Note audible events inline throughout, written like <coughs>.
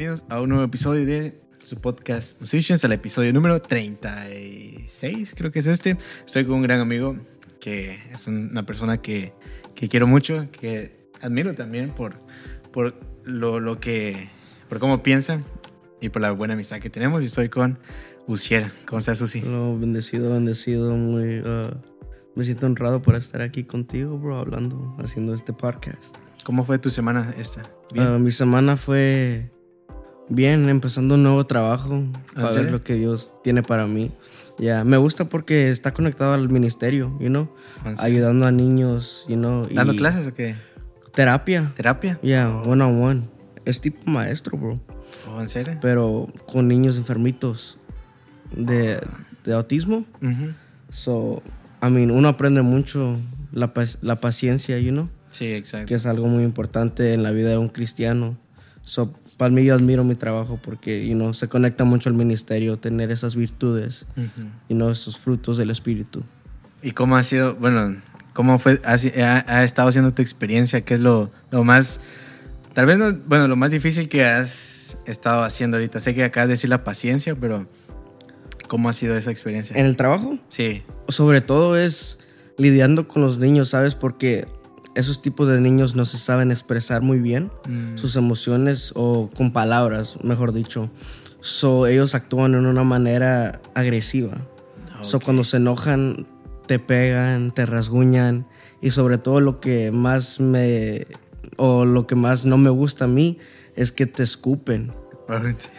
bienvenidos a un nuevo episodio de su podcast Musicians, al episodio número 36, creo que es este. Estoy con un gran amigo que es una persona que, que quiero mucho, que admiro también por, por lo, lo, que, por cómo piensa y por la buena amistad que tenemos. Y estoy con Uciel. ¿Cómo estás, Uci? No, bendecido, bendecido, muy... Uh, me siento honrado por estar aquí contigo, bro, hablando, haciendo este podcast. ¿Cómo fue tu semana esta? Uh, mi semana fue bien, empezando un nuevo trabajo para ver lo que Dios tiene para mí. Ya, me gusta porque está conectado al ministerio, you know, ayudando a niños, you know. ¿Dando clases o qué? Terapia. ¿Terapia? Ya, yeah, one on one. Es tipo maestro, bro. Oh, ¿En serio? Pero con niños enfermitos de, de autismo. Uh -huh. So, I mean, uno aprende mucho la, la paciencia, you know. Sí, exacto. Que es algo muy importante en la vida de un cristiano. So, para mí yo admiro mi trabajo porque you know, se conecta mucho al ministerio, tener esas virtudes Uh -huh. y no esos frutos del espíritu. ¿Y cómo ha sido, bueno, cómo fue, ha, ha estado siendo tu experiencia? ¿Qué es lo, lo más, tal vez, no, bueno, lo más difícil que has estado haciendo ahorita? Sé que acabas de decir la paciencia, pero ¿cómo ha sido esa experiencia? ¿En el trabajo? Sí. Sobre todo es lidiando con los niños, ¿sabes? Porque esos tipos de niños no se saben expresar muy bien Mm. sus emociones o con palabras, mejor dicho. So, ellos actúan en una manera agresiva. So, Ok. cuando se enojan, te pegan, te rasguñan y sobre todo lo que más me o lo que más no me gusta a mí es que te escupen.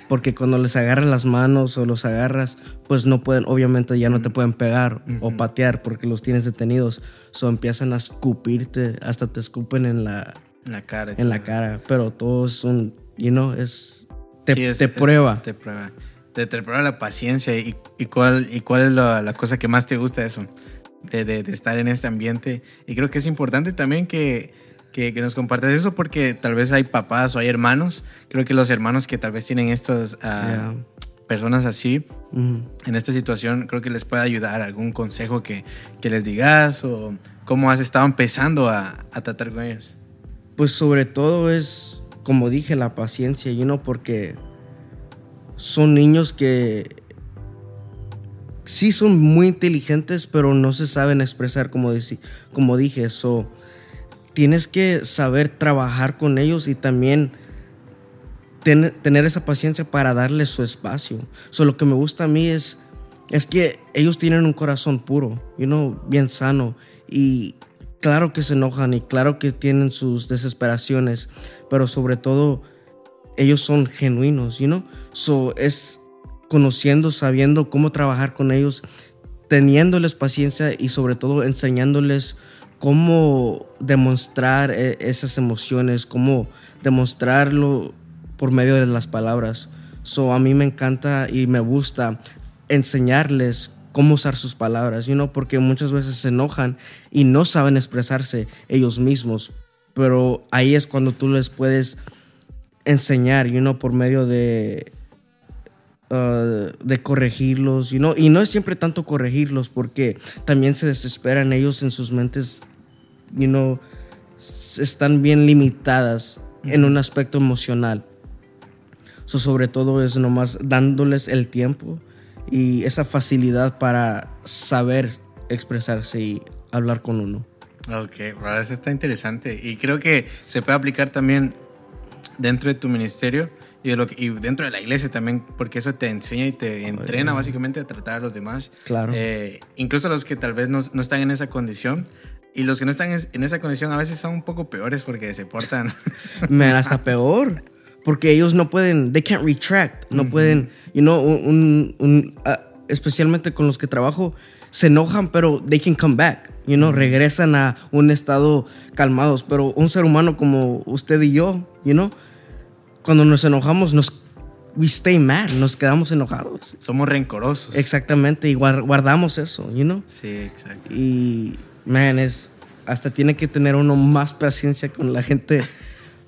Porque cuando les agarras las manos o los agarras, pues no pueden, obviamente ya no te pueden pegar o Ujú. patear porque los tienes detenidos. So empiezan a escupirte, hasta te escupen en la, la cara. en la todo. cara. Pero todo es un, you know, es, te, Sí, es- te es- prueba. te prueba. Te, te prueba la paciencia. ¿Y, y cuál, y cuál es la, la cosa que más te gusta de eso? De, de, de estar en este ambiente. Y creo que es importante también que, que, que nos compartas eso porque tal vez hay papás o hay hermanos. Creo que los hermanos que tal vez tienen estas ah, Yeah. personas así, Ujú. en esta situación, creo que les puede ayudar. ¿Algún consejo que, que les digas? ¿O cómo has estado empezando a, a tratar con ellos? Pues sobre todo es, como dije, la paciencia, you know, porque son niños que sí son muy inteligentes, pero no se saben expresar como, como dije. So, tienes que saber trabajar con ellos y también ten- tener esa paciencia para darles su espacio. So, lo que me gusta a mí es, es que ellos tienen un corazón puro, you know, bien sano. Y claro que se enojan y claro que tienen sus desesperaciones, pero sobre todo ellos son genuinos, you know. So es conociendo, sabiendo cómo trabajar con ellos, teniéndoles paciencia y sobre todo enseñándoles cómo demostrar eh, esas emociones, cómo demostrarlo por medio de las palabras. So a mí me encanta y me gusta enseñarles cómo usar sus palabras, you know, porque muchas veces se enojan y no saben expresarse ellos mismos, pero ahí es cuando tú les puedes enseñar, you know, por medio de uh, de corregirlos, you know, y no es siempre tanto corregirlos porque también se desesperan ellos en sus mentes, you know, están bien limitadas en un aspecto emocional. So, sobre todo es nomás dándoles el tiempo y esa facilidad para saber expresarse y hablar con uno. Ok, bro, eso está interesante. Y creo que se puede aplicar también dentro de tu ministerio y, de lo que- y dentro de la iglesia también, porque eso te enseña y te entrena básicamente a tratar a los demás. Claro. Eh, incluso los que tal vez no, no están en esa condición. Y los que no están en- esa condición a veces son un poco peores porque se portan. <laughs> Man, hasta peor. Porque ellos no pueden, they can't retract, no pueden, you know, un, un- ah, especialmente con los que trabajo, se enojan, pero they can come back, you know, regresan a un estado calmados. Pero un ser humano como usted y yo, you know, cuando nos enojamos, nos, we stay mad, nos quedamos enojados. Somos rencorosos. Exactamente, y guar- guardamos eso, you know. Sí, exacto. Y, man, es, hasta tiene que tener uno más paciencia con la gente,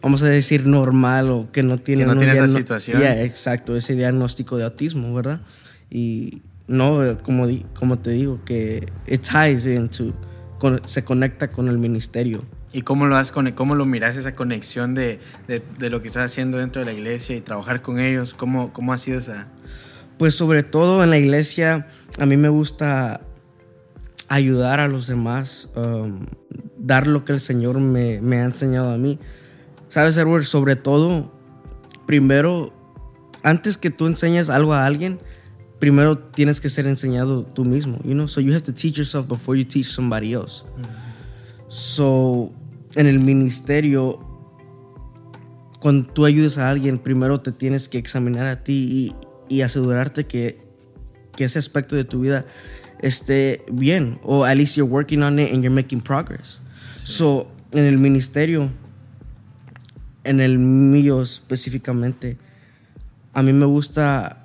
vamos a decir, normal o que no tiene, Que no un tiene esa situación. Yeah, exacto, ese diagnóstico de autismo, ¿verdad? Y no, eh, como, como te digo, que it ties into, se conecta con el ministerio. ¿Y cómo lo, has, cómo lo miras esa conexión de, de, lo que estás haciendo dentro de la iglesia y trabajar con ellos? ¿Cómo, cómo ha sido esa...? Pues sobre todo en la iglesia, a mí me gusta ayudar a los demás, um, dar lo que el Señor me, ha enseñado a mí. ¿Sabes, Edward? Sobre todo, primero, antes que tú enseñes algo a alguien, primero tienes que ser enseñado tú mismo, you know? So you have to teach yourself before you teach somebody else. So, en el ministerio, cuando tú ayudes a alguien, primero te tienes que examinar a ti y, asegurarte que ese aspecto de tu vida esté bien, o at least you're working on it and you're making progress. So, en el ministerio, en el mío específicamente, a mí me gusta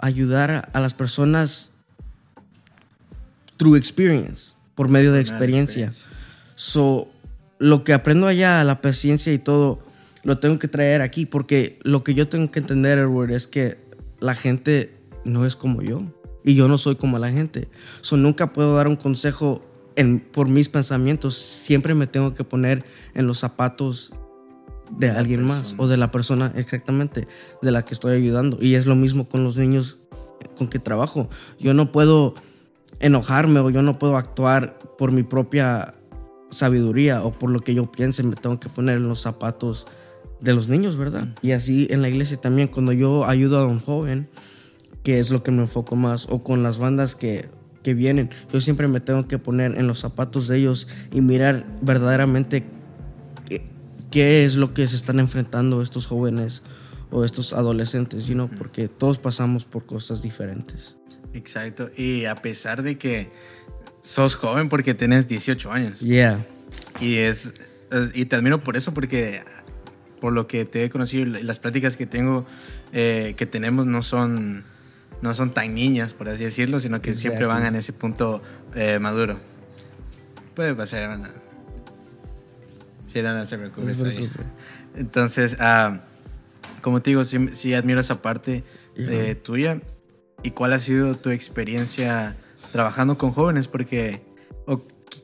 ayudar a las personas through experience, por medio de experiencia. So, lo que aprendo allá, la paciencia y todo, lo tengo que traer aquí, porque lo que yo tengo que entender, Edward, es que la gente no es como yo y yo no soy como la gente. So, nunca puedo dar un consejo en, por mis pensamientos. Siempre me tengo que poner en los zapatos de, alguien más o de la persona exactamente de la que estoy ayudando. Y es lo mismo con los niños con que trabajo. Yo no puedo enojarme o yo no puedo actuar por mi propia sabiduría o por lo que yo piense. Me tengo que poner en los zapatos de los niños, ¿verdad? Y así en la iglesia también, cuando yo ayudo a un joven, que es lo que me enfoco más, o con las bandas que, que vienen, yo siempre me tengo que poner en los zapatos de ellos y mirar verdaderamente qué, qué es lo que se están enfrentando estos jóvenes o estos adolescentes, you know, porque todos pasamos por cosas diferentes. Exacto, y a pesar de que sos joven porque tenés 18 años. Yeah. Y es, y te admiro por eso porque por lo que te he conocido las pláticas que tengo eh, que tenemos no son no son tan niñas, por así decirlo, sino que siempre van en ese punto eh, maduro. Puede pasar, Si no, no se preocupe. Entonces, uh, como te digo, sí, admiro esa parte eh, tuya. ¿Y cuál ha sido tu experiencia trabajando con jóvenes? Porque,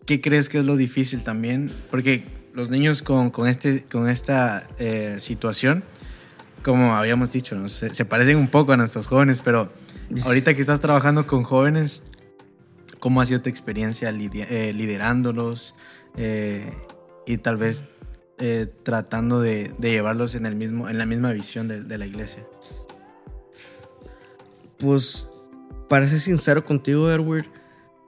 ¿qué crees que es lo difícil también? Porque los niños con, con, este, con esta eh, situación como habíamos dicho, se, parecen un poco a nuestros jóvenes, pero ahorita que estás trabajando con jóvenes, ¿cómo ha sido tu experiencia eh, liderándolos eh, y tal vez eh, tratando de, llevarlos en, el mismo, en la misma visión de, la iglesia? Pues, para ser sincero contigo, Edward,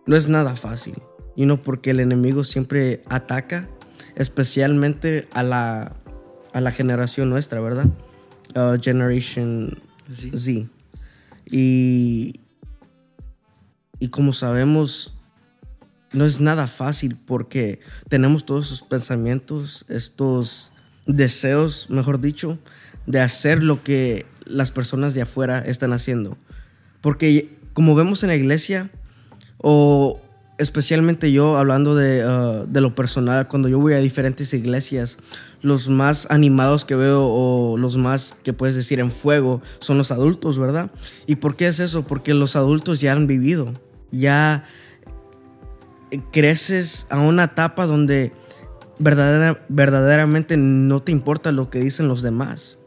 no es nada fácil. Y no porque el enemigo siempre ataca, especialmente a la, a la generación nuestra, ¿verdad? Uh, Generation Z. Y, y como sabemos, no es nada fácil porque tenemos todos esos pensamientos, estos deseos, mejor dicho, de hacer lo que las personas de afuera están haciendo. Porque como vemos en la iglesia, o especialmente yo hablando de, uh, de, lo personal, cuando yo voy a diferentes iglesias, los más animados que veo o los más que puedes decir en fuego son los adultos, ¿verdad? ¿Y por qué es eso? Porque los adultos ya han vivido, ya creces a una etapa donde verdaderamente no te importa lo que dicen los demás.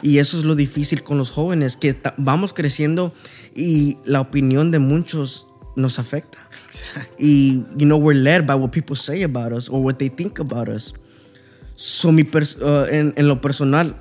Y eso es lo difícil con los jóvenes, que vamos creciendo y la opinión de muchos nos afecta. Y, you know, we're led by what people say about us or what they think about us. So, mi uh, en, en, lo personal,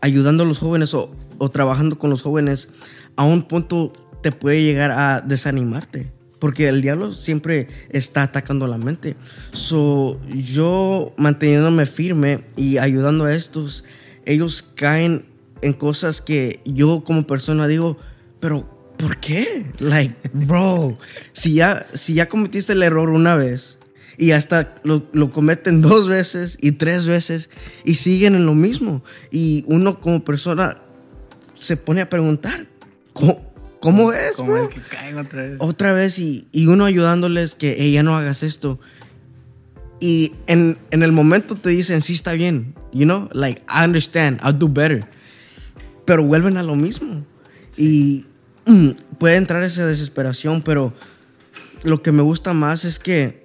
ayudando a los jóvenes o, o, trabajando con los jóvenes, a un punto te puede llegar a desanimarte. Porque el diablo siempre está atacando la mente. So, yo manteniéndome firme y ayudando a estos, ellos caen en cosas que yo como persona digo, pero ¿por qué? Like, bro, si ya, si ya cometiste el error una vez y hasta lo, lo, cometen <laughs> dos veces y tres veces y siguen en lo mismo. Y uno como persona se pone a preguntar, ¿cómo, cómo es? ¿Cómo es que caen otra vez? Otra vez y, y uno ayudándoles que ella no hagas esto. Y en, en, el momento te dicen, sí está bien, you know, like, I understand, I'll do better. Pero vuelven a lo mismo. Y puede entrar esa desesperación, pero lo que me gusta más es que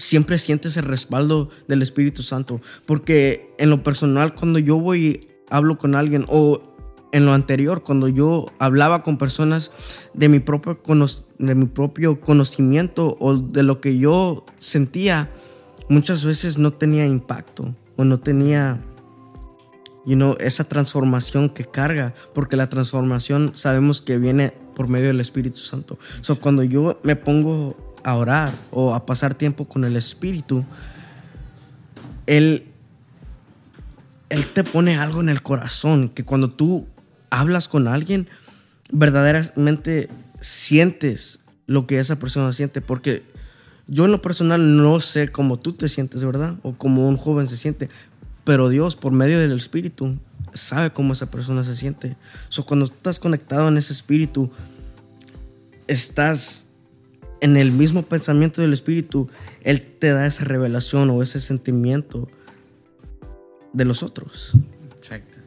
siempre sientes el respaldo del Espíritu Santo. Porque en lo personal, cuando yo voy hablo con alguien, o en lo anterior, cuando yo hablaba con personas de mi propio, de mi propio conocimiento o de lo que yo sentía, muchas veces no tenía impacto o no tenía you know, esa transformación que carga, porque la transformación sabemos que viene por medio del Espíritu Santo. So, cuando yo me pongo a orar o a pasar tiempo con el Espíritu, Él, Él te pone algo en el corazón que cuando tú hablas con alguien, verdaderamente sientes lo que esa persona siente, porque yo en lo personal no sé cómo tú te sientes, ¿verdad? O cómo un joven se siente, pero Dios, por medio del Espíritu, sabe cómo esa persona se siente. So, cuando estás conectado en ese Espíritu, estás en el mismo pensamiento del Espíritu, Él te da esa revelación o ese sentimiento de los otros. Exacto.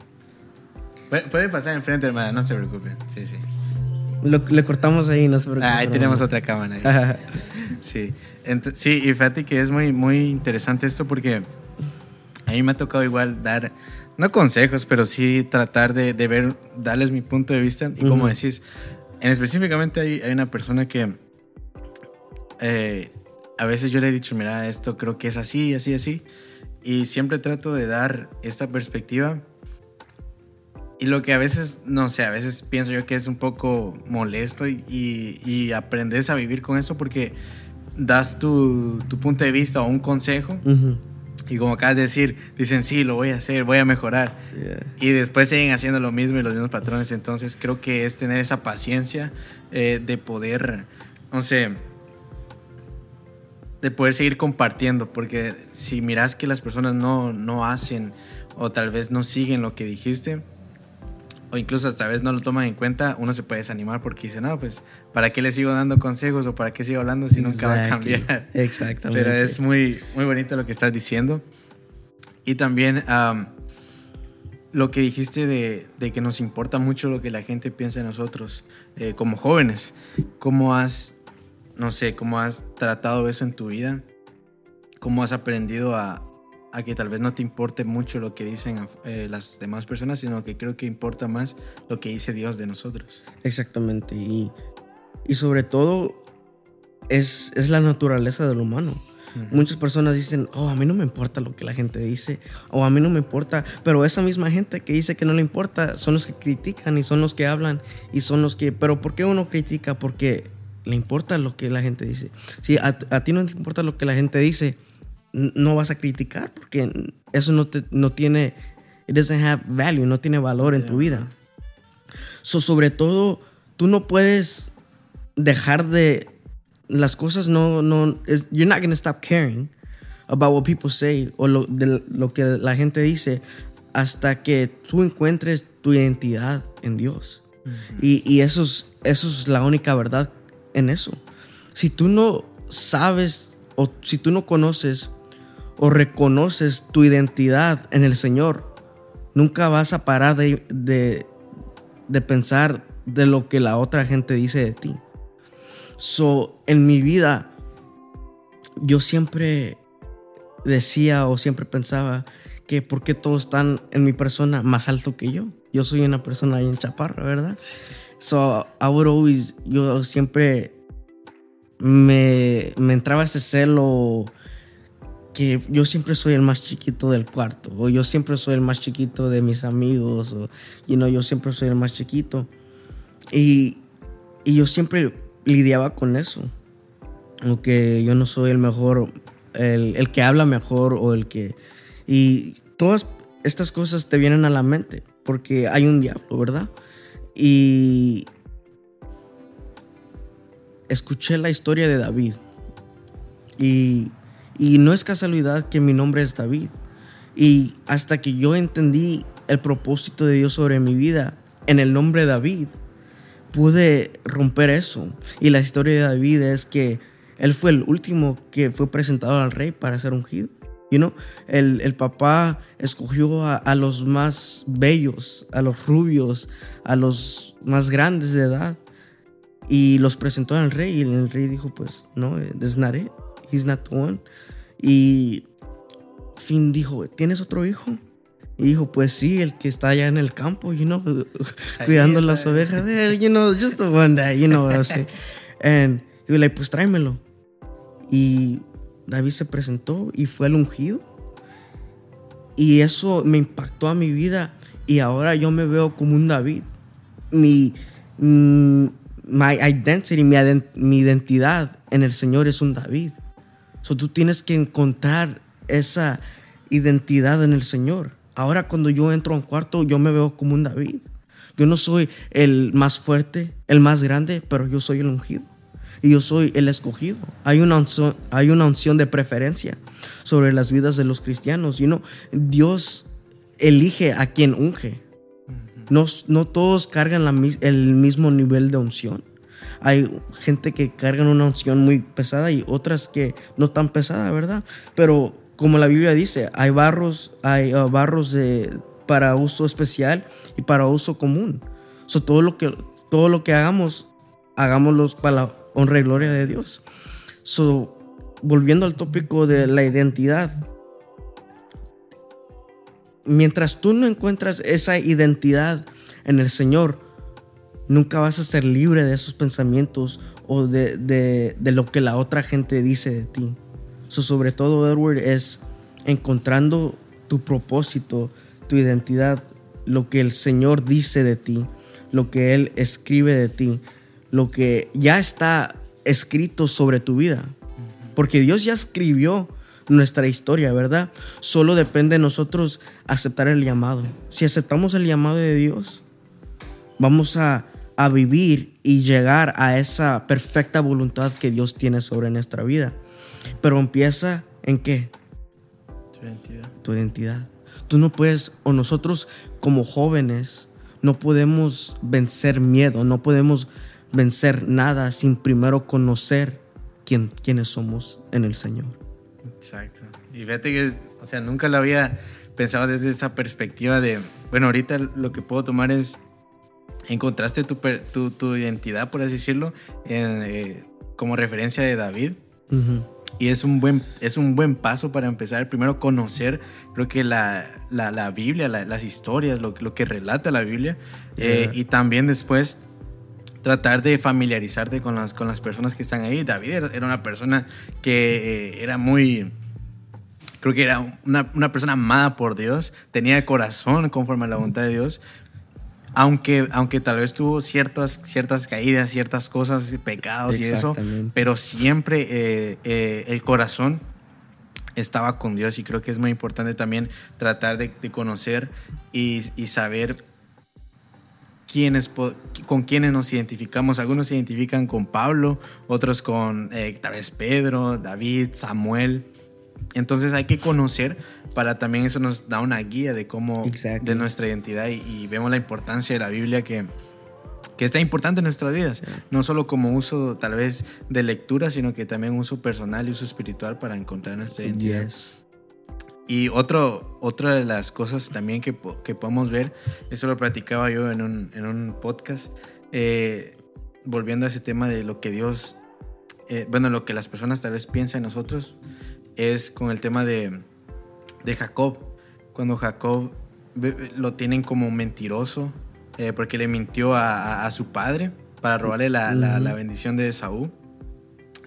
Puede pasar enfrente, hermana, no se preocupe. Sí, sí. le cortamos ahí, no se preocupe. Ah, ahí tenemos otra cámara. sí. sí, y fíjate que es muy, muy interesante esto porque a mí me ha tocado igual dar, no consejos, pero sí tratar de, de ver, darles mi punto de vista. Y como decís, en específicamente hay, hay una persona que eh, a veces yo le he dicho, mira, esto creo que es así, así, así. Y siempre trato de dar esta perspectiva. Y lo que a veces, no sé, a veces pienso yo que es un poco molesto y, y, aprendes a vivir con eso porque das tu, tu punto de vista o un consejo. Y como acabas de decir, dicen, sí, lo voy a hacer, voy a mejorar. Y después siguen haciendo lo mismo y los mismos patrones. Entonces creo que es tener esa paciencia eh, de poder, no sé, de poder seguir compartiendo, porque si miras que las personas no, no hacen o tal vez no siguen lo que dijiste, o incluso hasta vez no lo toman en cuenta, uno se puede desanimar porque dice, no, pues, ¿para qué le sigo dando consejos o para qué sigo hablando si nunca va a cambiar? Exactamente. Pero es muy, muy bonito lo que estás diciendo. Y también lo que dijiste de, de, que nos importa mucho lo que la gente piensa de nosotros eh, como jóvenes. ¿Cómo has no sé, cómo has tratado eso en tu vida, cómo has aprendido a, que tal vez no te importe mucho lo que dicen eh, las demás personas, sino que creo que importa más lo que dice Dios de nosotros. Exactamente, y, sobre todo es, es, la naturaleza del humano. Muchas personas dicen, oh, a mí no me importa lo que la gente dice, o a mí no me importa, pero esa misma gente que dice que no le importa son los que critican y son los que hablan y son los que, pero ¿por qué uno critica? Porque le importa lo que la gente dice. Si a, ti no te importa lo que la gente dice, no vas a criticar porque eso no, te, no tiene, it doesn't have value, no tiene valor en tu vida. So, sobre todo, tú no puedes dejar de, las cosas no, no, you're not going to stop caring about what people say o lo, de lo que la gente dice hasta que tú encuentres tu identidad en Dios. y, y, eso, es, eso es la única verdad en eso. Si tú no sabes o si tú no conoces o reconoces tu identidad en el Señor, nunca vas a parar de, de, pensar de lo que la otra gente dice de ti. So, en mi vida, yo siempre decía o siempre pensaba que porque todos están en mi persona más alto que yo. Yo soy una persona ahí en chaparra, ¿verdad? So, I would yo siempre me, me entraba ese celo que yo siempre soy el más chiquito del cuarto, o yo siempre soy el más chiquito de mis amigos, o you know, yo siempre soy el más chiquito. Y, y yo siempre lidiaba con eso, o que yo no soy el mejor, el, el, que habla mejor, o el que... Y todas estas cosas te vienen a la mente, porque hay un diablo, ¿verdad? Y escuché la historia de David. Y, y, no es casualidad que mi nombre es David. Y hasta que yo entendí el propósito de Dios sobre mi vida en el nombre de David, pude romper eso. Y la historia de David es que él fue el último que fue presentado al rey para ser ungido. You know, el, el papá escogió a, a, los más bellos, a los rubios, a los más grandes de edad y los presentó al rey y el rey dijo pues no, es eh, not he's not the one. Y Finn dijo, ¿tienes otro hijo? Y dijo, pues sí, el que está allá en el campo, you know, <laughs> cuidando las ovejas. Eh, you know, just the one that, you know, así. And he was like, pues tráemelo. Y David se presentó y fue el ungido. Y eso me impactó a mi vida. Y ahora yo me veo como un David. Mi, mm, my identity, mi, mi identidad en el Señor es un David. So tú tienes que encontrar esa identidad en el Señor. Ahora cuando yo entro a un cuarto, yo me veo como un David. Yo no soy el más fuerte, el más grande, pero yo soy el ungido. Y yo soy el escogido. Hay una unción, hay una unción de preferencia sobre las vidas de los cristianos. You know, Dios elige a quien unge. No, no todos cargan la el mismo nivel de unción. Hay gente que cargan una unción muy pesada y otras que no tan pesada, ¿verdad? Pero como la Biblia dice, hay barros, hay uh, barros de- para uso especial y para uso común. So, todo, lo que, todo lo que hagamos, hagámoslo para la honra y gloria de Dios. So, volviendo al tópico de la identidad, mientras tú no encuentras esa identidad en el Señor, nunca vas a ser libre de esos pensamientos o de, de- de lo que la otra gente dice de ti. So, sobre todo, Edward, es encontrando tu propósito, tu identidad, lo que el Señor dice de ti, lo que Él escribe de ti, lo que ya está escrito sobre tu vida. Porque Dios ya escribió nuestra historia, ¿verdad? Solo depende de nosotros aceptar el llamado. Si aceptamos el llamado de Dios, vamos a, a vivir y llegar a esa perfecta voluntad que Dios tiene sobre nuestra vida. Pero empieza en qué? Tu identidad. tu identidad. Tú no puedes, o nosotros como jóvenes, no podemos vencer miedo, no podemos vencer nada sin primero conocer quién, quiénes somos en el Señor. Exacto. Y fíjate que, o sea, nunca lo había pensado desde esa perspectiva de, bueno, ahorita lo que puedo tomar es, encontraste tu, tu, tu identidad, por así decirlo, en, eh, como referencia de David. Y es un buen, es un buen paso para empezar. Primero conocer, creo que la, la, la Biblia, la- las historias, lo, lo que relata la Biblia. eh, y también después tratar de familiarizarte con las, con las personas que están ahí. David era, una persona que eh, era muy... Creo que era una, una persona amada por Dios, tenía el corazón conforme a la voluntad de Dios, aunque, aunque tal vez tuvo ciertas, ciertas caídas, ciertas cosas, pecados y eso, pero siempre eh, eh, el corazón estaba con Dios y creo que es muy importante también tratar de, de conocer y, y saber con quiénes nos identificamos. Algunos se identifican con Pablo, otros con eh, tal vez Pedro, David, Samuel. Entonces hay que conocer para también eso nos da una guía de cómo, Exactly. de nuestra identidad y, y vemos la importancia de la Biblia que, que está importante en nuestras vidas, no solo como uso tal vez de lectura, sino que también uso personal y uso espiritual para encontrar nuestra identidad. Yes. Y otro, otra de las cosas también que, que podemos ver, eso lo platicaba yo en un, en un podcast, eh, volviendo a ese tema de lo que Dios, eh, bueno, lo que las personas tal vez piensan de nosotros, es con el tema de, de Jacob. Cuando Jacob lo tienen como mentiroso, eh, porque le mintió a, a- a su padre para robarle la, la- la bendición de Saúl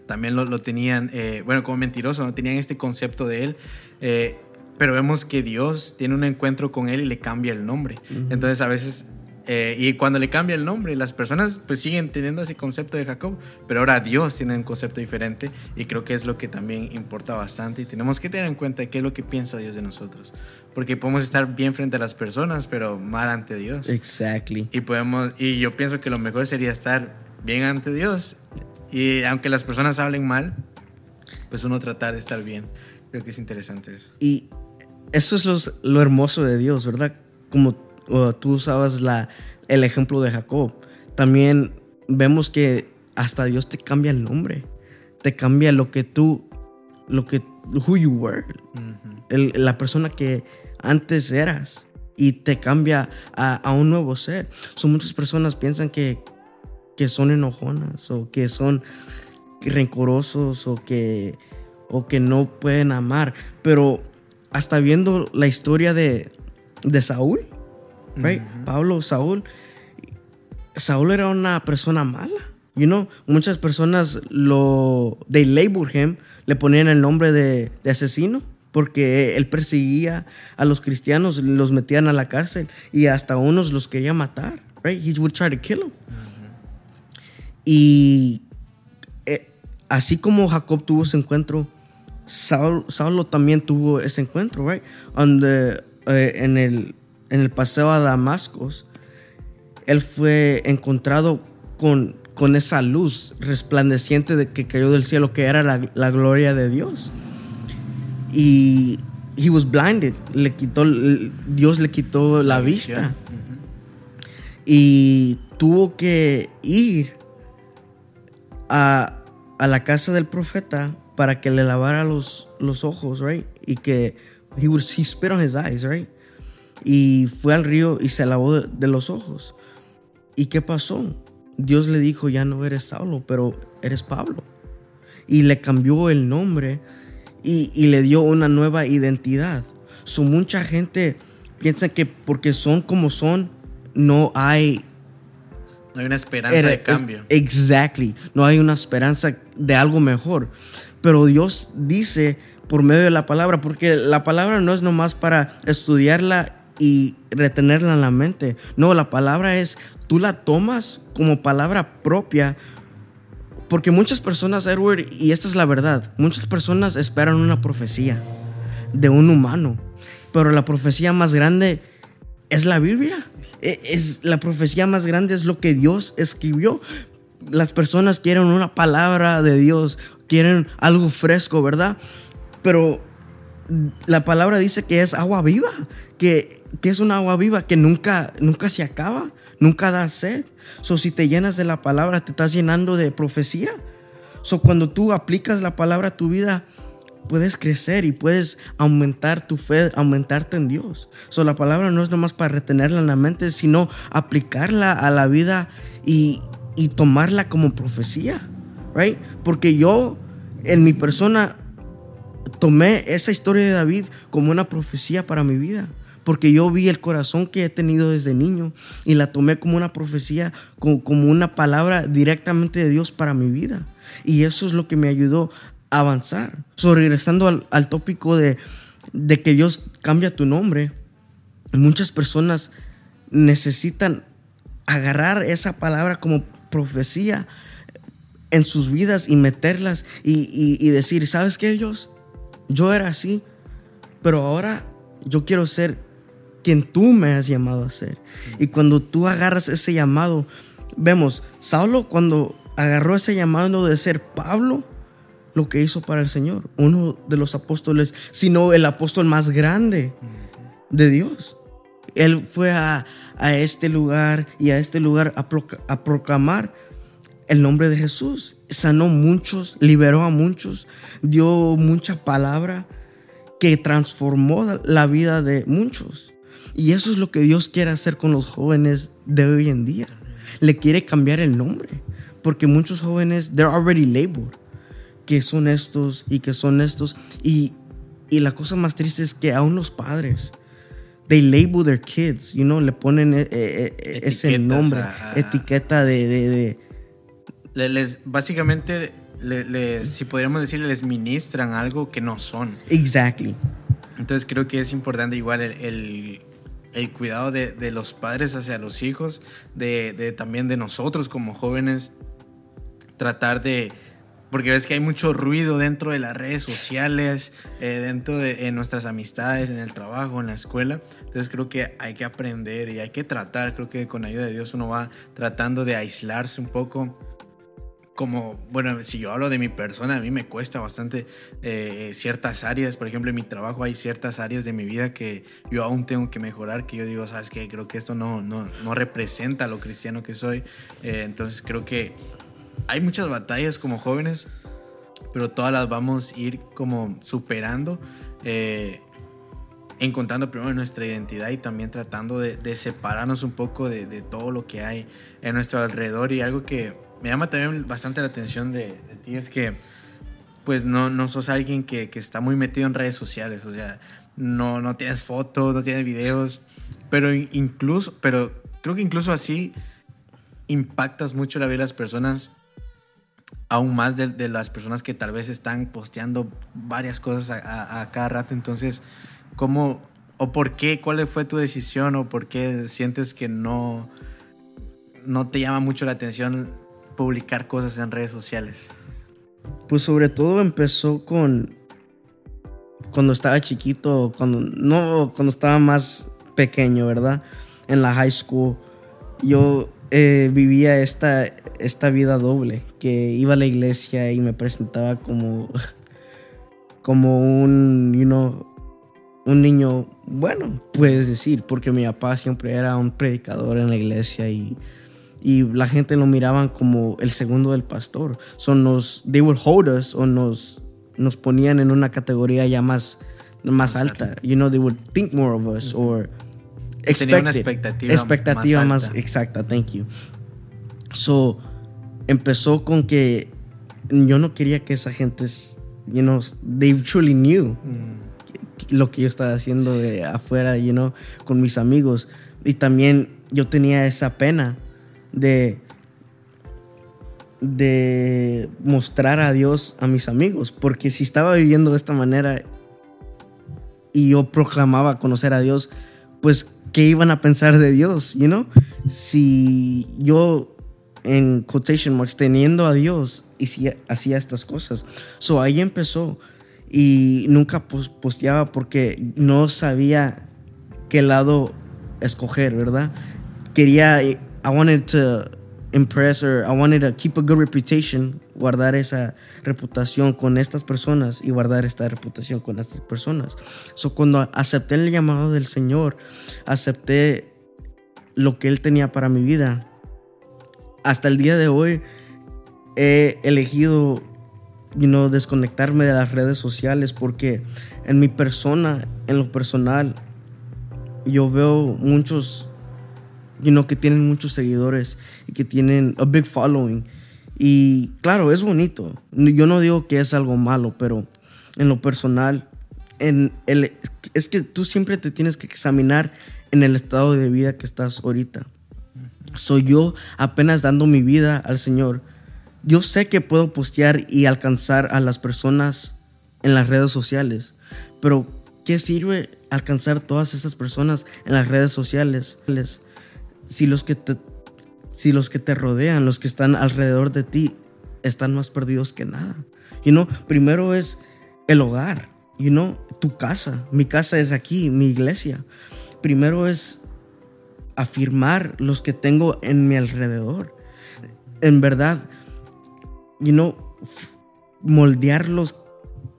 también lo, lo tenían, eh, bueno, como mentiroso, no tenían este concepto de él, eh, pero vemos que Dios tiene un encuentro con él y le cambia el nombre. Entonces a veces, eh, y cuando le cambia el nombre, las personas pues siguen teniendo ese concepto de Jacob, pero ahora Dios tiene un concepto diferente y creo que es lo que también importa bastante y tenemos que tener en cuenta qué es lo que piensa Dios de nosotros, porque podemos estar bien frente a las personas, pero mal ante Dios. Exactly. Y podemos, y yo pienso que lo mejor sería estar bien ante Dios. Y aunque las personas hablen mal, pues uno tratar de estar bien. Creo que es interesante eso. Y eso es lo, lo hermoso de Dios, ¿verdad? Como uh, tú usabas la, el ejemplo de Jacob. También vemos que hasta Dios te cambia el nombre. Te cambia lo que tú, lo que, who you were. El- la persona que antes eras. Y te cambia a, a un nuevo ser. Son muchas personas piensan que, que son enojonas o que son rencorosos o que o que no pueden amar. Pero hasta viendo la historia de, de Saúl, right? Pablo, Saúl, Saúl era una persona mala. You know, muchas personas lo, they labeled him, le ponían el nombre de, de asesino porque él perseguía a los cristianos, los metían a la cárcel y hasta unos los quería matar, right? He would try to kill them. Y eh, así como Jacob tuvo ese encuentro, Saulo también tuvo ese encuentro, right? Donde, eh, en, el, en el paseo a Damasco, él fue encontrado con, con esa luz resplandeciente de que cayó del cielo, que era la, la gloria de Dios y he was blinded, le quitó, Dios le quitó la, vista. Y tuvo que ir a, a, la casa del profeta para que le lavara los, los ojos, right? Y que he, was, he spit on his eyes, right? Y fue al río y se lavó de, de los ojos. ¿Y qué pasó? Dios le dijo, ya no eres Saulo, pero eres Pablo. Y le cambió el nombre y, le dio una nueva identidad. So, mucha gente piensa que porque son como son, no hay... No hay una esperanza de cambio. Exactly. No hay una esperanza de algo mejor. Pero Dios dice por medio de la palabra, porque la palabra no es nomás para estudiarla y retenerla en la mente. No, la palabra es, tú la tomas como palabra propia porque muchas personas, Edward, y esta es la verdad, muchas personas esperan una profecía de un humano, pero la profecía más grande es la Biblia. E, es, la profecía más grande es lo que Dios escribió. Las personas quieren una palabra de Dios, quieren algo fresco, ¿verdad? Pero la palabra dice que es agua viva, que, que es una agua viva que nunca, nunca se acaba nunca da sed. So, si te llenas de la palabra, te estás llenando de profecía. So, cuando tú aplicas la palabra a tu vida, puedes crecer y puedes aumentar tu fe, aumentarte en Dios. So, la palabra no es nomás para retenerla en la mente, sino aplicarla a la vida y, y tomarla como profecía. Right? Porque yo, en mi persona, tomé esa historia de David como una profecía para mi vida porque yo vi el corazón que he tenido desde niño y la tomé como una profecía, como, una palabra directamente de Dios para mi vida. Y eso es lo que me ayudó a avanzar. So, regresando al, tópico de, de que Dios cambia tu nombre, muchas personas necesitan agarrar esa palabra como profecía en sus vidas y meterlas y, y, decir, ¿sabes qué Dios? Yo era así, pero ahora yo quiero ser quien tú me has llamado a ser. Y cuando tú agarras ese llamado, vemos, Saulo cuando agarró ese llamado de ser Pablo, lo que hizo para el Señor, uno de los apóstoles, sino el apóstol más grande de Dios. Él fue a, este lugar y a este lugar a, a proclamar el nombre de Jesús. Sanó muchos, liberó a muchos, dio mucha palabra que transformó la vida de muchos. Y eso es lo que Dios quiere hacer con los jóvenes de hoy en día. Le quiere cambiar el nombre. Porque muchos jóvenes, they're already labeled. Que son estos y que son estos. Y, y la cosa más triste es que aún los padres, they label their kids, you know, le ponen eh, eh, eh, ese nombre, etiqueta de... de, Les, básicamente, si podríamos decir, les ministran algo que no son. Exactly. Entonces creo que es importante igual el el cuidado de, los padres hacia los hijos, de, también de nosotros como jóvenes, tratar de, porque ves que hay mucho ruido dentro de las redes sociales, eh, dentro de nuestras amistades, en el trabajo, en la escuela. Entonces creo que hay que aprender y hay que tratar, creo que con ayuda de Dios uno va tratando de aislarse un poco como, bueno, si yo hablo de mi persona, a mí me cuesta bastante eh, ciertas áreas. Por ejemplo, en mi trabajo hay ciertas áreas de mi vida que yo aún tengo que mejorar, que yo digo, sabes que creo que esto no, no, no, representa lo cristiano que soy. Eh, entonces creo que hay muchas batallas como jóvenes, pero todas las vamos a ir como superando. Eh, encontrando primero nuestra identidad y también tratando de, separarnos un poco de, de todo lo que hay en nuestro alrededor y algo que me llama también bastante la atención de, ti es que pues no, no sos alguien que, que está muy metido en redes sociales, o sea, no, no tienes fotos, no tienes videos, pero incluso, pero creo que incluso así impactas mucho la vida de las personas, aún más de, las personas que tal vez están posteando varias cosas a, a, cada rato. Entonces, ¿cómo o por qué? ¿Cuál fue tu decisión o por qué sientes que no, no te llama mucho la atención publicar cosas en redes sociales? Pues sobre todo empezó con cuando estaba chiquito, cuando no, cuando estaba más pequeño, ¿verdad? En la high school, yo eh, vivía esta, esta vida doble, que iba a la iglesia y me presentaba como, <laughs> como un, you know, un niño bueno, puedes decir, porque mi papá siempre era un predicador en la iglesia y, y la gente lo miraban como el segundo del pastor. Son nos, they would hold us o nos, nos ponían en una categoría ya más, más alta. You know, they would think more of us or Tenía una expectativa, expectativa más, exacta. Thank you. So, empezó con que yo no quería que esa gente, you know, they truly knew mm. lo que yo estaba haciendo de afuera, you know, con mis amigos. Y también yo tenía esa pena de de mostrar a Dios a mis amigos, porque si estaba viviendo de esta manera y yo proclamaba conocer a Dios, pues qué iban a pensar de Dios, you know? Si yo en quotation marks teniendo a Dios hacía estas cosas. So ahí empezó y nunca posteaba porque no sabía qué lado escoger, ¿verdad? Quería I wanted to impress or I wanted to keep a good reputation, guardar esa reputación con estas personas y guardar esta reputación con estas personas. So cuando acepté el llamado del Señor, acepté lo que él tenía para mi vida. Hasta el día de hoy he elegido you know, desconectarme de las redes sociales porque en mi persona, en lo personal, yo veo muchos you know, que tienen muchos seguidores y que tienen a big following. Y claro, es bonito. Yo no digo que es algo malo, pero en lo personal, en el, es que tú siempre te tienes que examinar en el estado de vida que estás ahorita. Soy yo apenas dando mi vida al Señor. Yo sé que puedo postear y alcanzar a las personas en las redes sociales, pero ¿qué sirve alcanzar todas esas personas en las redes sociales? Si los que te, si los que te rodean, los que están alrededor de ti, están más perdidos que nada. You know, primero es el hogar, you know, tu casa. Mi casa es aquí, mi iglesia. Primero es afirmar los que tengo en mi alrededor. En verdad, you know, moldearlos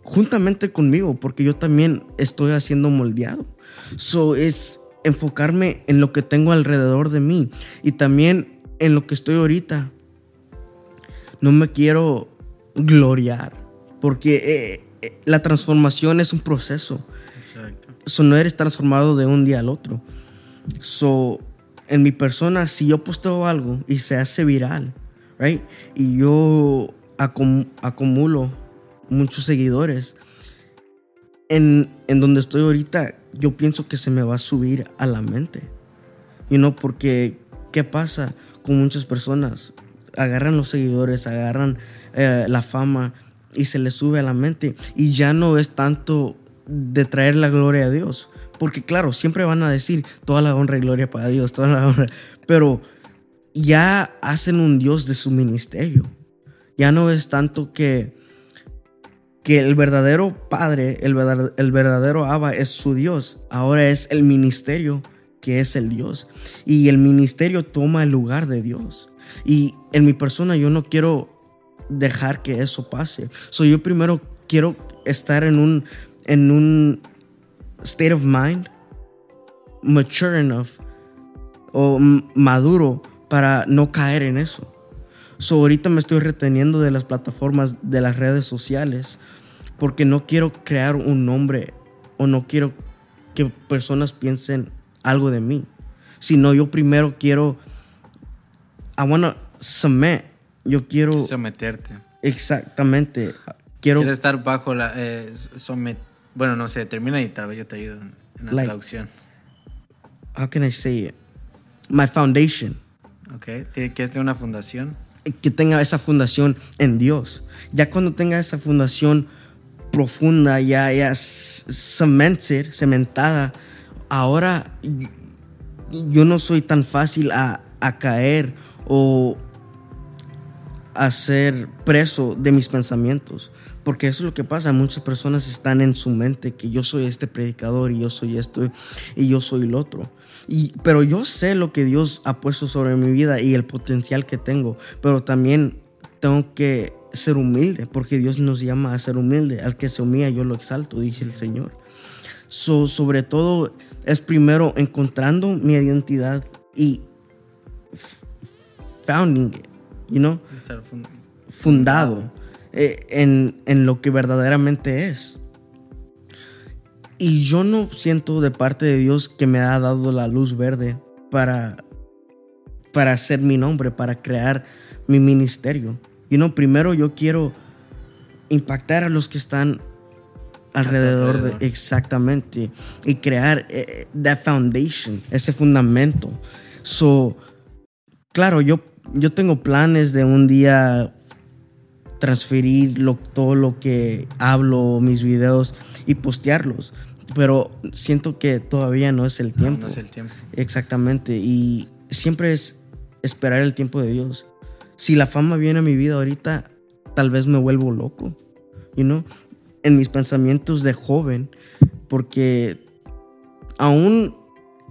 juntamente conmigo, porque yo también estoy haciendo moldeado. So es enfocarme en lo que tengo alrededor de mí y también en lo que estoy ahorita. No me quiero gloriar porque eh, eh, la transformación es un proceso. Exacto. So, no eres transformado de un día al otro. So, en mi persona, si yo posteo algo y se hace viral, right? Y yo acumulo muchos seguidores, en, en donde estoy ahorita, yo pienso que se me va a subir a la mente. Y no porque, ¿qué pasa con muchas personas? Agarran los seguidores, agarran eh, la fama y se les sube a la mente. Y ya no es tanto de traer la gloria a Dios. Porque claro, siempre van a decir toda la honra y gloria para Dios, toda la honra. Pero ya hacen un Dios de su ministerio. Ya no es tanto que que el verdadero Padre, el verdadero, Abba es su Dios. Ahora es el ministerio que es el Dios. Y el ministerio toma el lugar de Dios. Y en mi persona yo no quiero dejar que eso pase. So yo primero quiero estar en un, en un state of mind mature enough o maduro para no caer en eso. So ahorita me estoy reteniendo de las plataformas de las redes sociales porque no quiero crear un nombre o no quiero que personas piensen algo de mí, sino yo primero quiero, I wanna submit, yo quiero... Someterte. Exactamente, quiero Quiero estar bajo la... eh, somet- bueno, no sé, termina y tal vez yo te ayudo en la Like- traducción. how can I say it? My foundation. Ok, que es de una fundación. que tenga esa fundación en Dios. Ya cuando tenga esa fundación profunda, ya, ya cemented, cementada, ahora yo no soy tan fácil a, a caer o a ser preso de mis pensamientos. Porque eso es lo que pasa. Muchas personas están en su mente que yo soy este predicador y yo soy esto y yo soy el otro. Y, pero yo sé lo que Dios ha puesto sobre mi vida y el potencial que tengo. Pero también tengo que ser humilde porque Dios nos llama a ser humilde. Al que se humilla yo lo exalto, dije el Señor. So, sobre todo es primero encontrando mi identidad y founding it, you know, fundado eh, en, en lo que verdaderamente es. Y yo no siento de parte de Dios que me ha dado la luz verde para, para hacer mi nombre, para crear mi ministerio. You know, primero yo quiero impactar a los que están alrededor de exactamente y crear eh, that foundation, ese fundamento. So, claro, yo, yo tengo planes de un día transferir lo- todo lo que hablo, mis videos y postearlos, pero siento que todavía no es el No, tiempo. no es el tiempo. Exactamente, y siempre es esperar el tiempo de Dios. Si la fama viene a mi vida ahorita, tal vez me vuelvo loco, you know, en mis pensamientos de joven, porque aún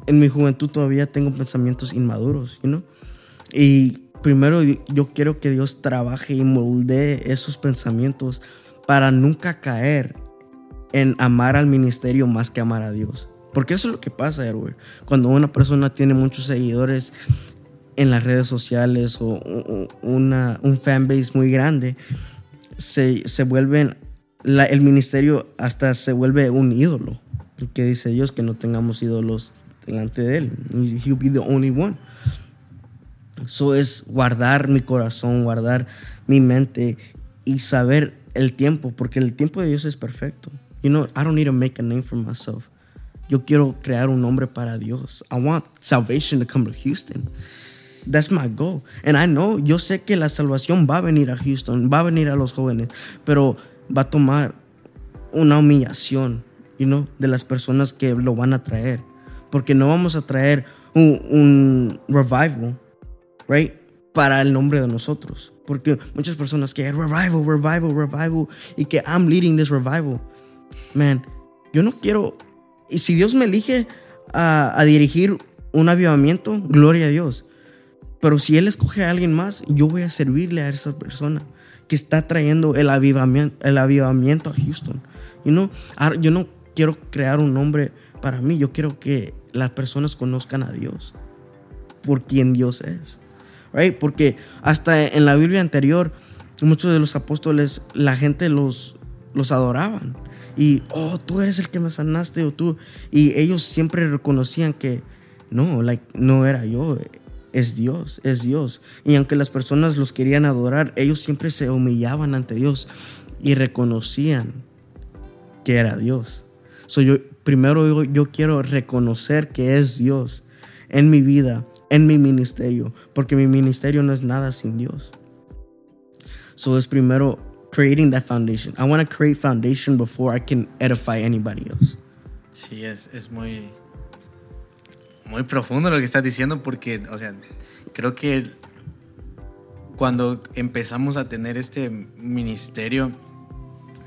en mi juventud todavía tengo pensamientos inmaduros, you know, y primero yo quiero que Dios trabaje y moldee esos pensamientos para nunca caer en amar al ministerio más que amar a Dios. Porque eso es lo que pasa, Edward. Cuando una persona tiene muchos seguidores en las redes sociales o, una, un fanbase muy grande, se, se vuelven, la- el ministerio hasta se vuelve un ídolo. Que dice Dios que no tengamos ídolos delante de Él. He'll be the only one. Eso es guardar mi corazón, guardar mi mente y saber el tiempo, porque el tiempo de Dios es perfecto. You know, I don't need to make a name for myself. Yo quiero crear un nombre para Dios. I want salvation to come to Houston. That's my goal. And I know, yo sé que la salvación va a venir a Houston, va a venir a los jóvenes, pero va a tomar una humillación, you know, de las personas que lo van a traer. Porque no vamos a traer un, un revival, right? Para el nombre de nosotros. Porque muchas personas que revival, revival, revival, y que I'm leading this revival. Man, yo no quiero. Y si Dios me elige a, a dirigir un avivamiento, gloria a Dios. Pero si Él escoge a alguien más, yo voy a servirle a esa persona que está trayendo el avivamiento, el avivamiento a Houston. You know, ahora, yo no quiero crear un nombre para mí, yo quiero que las personas conozcan a Dios por quien Dios es. Right? Porque hasta en la Biblia anterior, muchos de los apóstoles, la gente los, los adoraban. Y, oh, tú eres el que me sanaste, o tú. Y ellos siempre reconocían que, no, like, no era yo, es Dios, es Dios. Y aunque las personas los querían adorar, ellos siempre se humillaban ante Dios y reconocían que era Dios. So yo, primero yo, yo quiero reconocer que es Dios en mi vida, en mi ministerio, porque mi ministerio no es nada sin Dios. So es primero creating that foundation. I want to create foundation before I can edify anybody else. Sí, es, es muy, muy profundo lo que estás diciendo porque, o sea, creo que cuando empezamos a tener este ministerio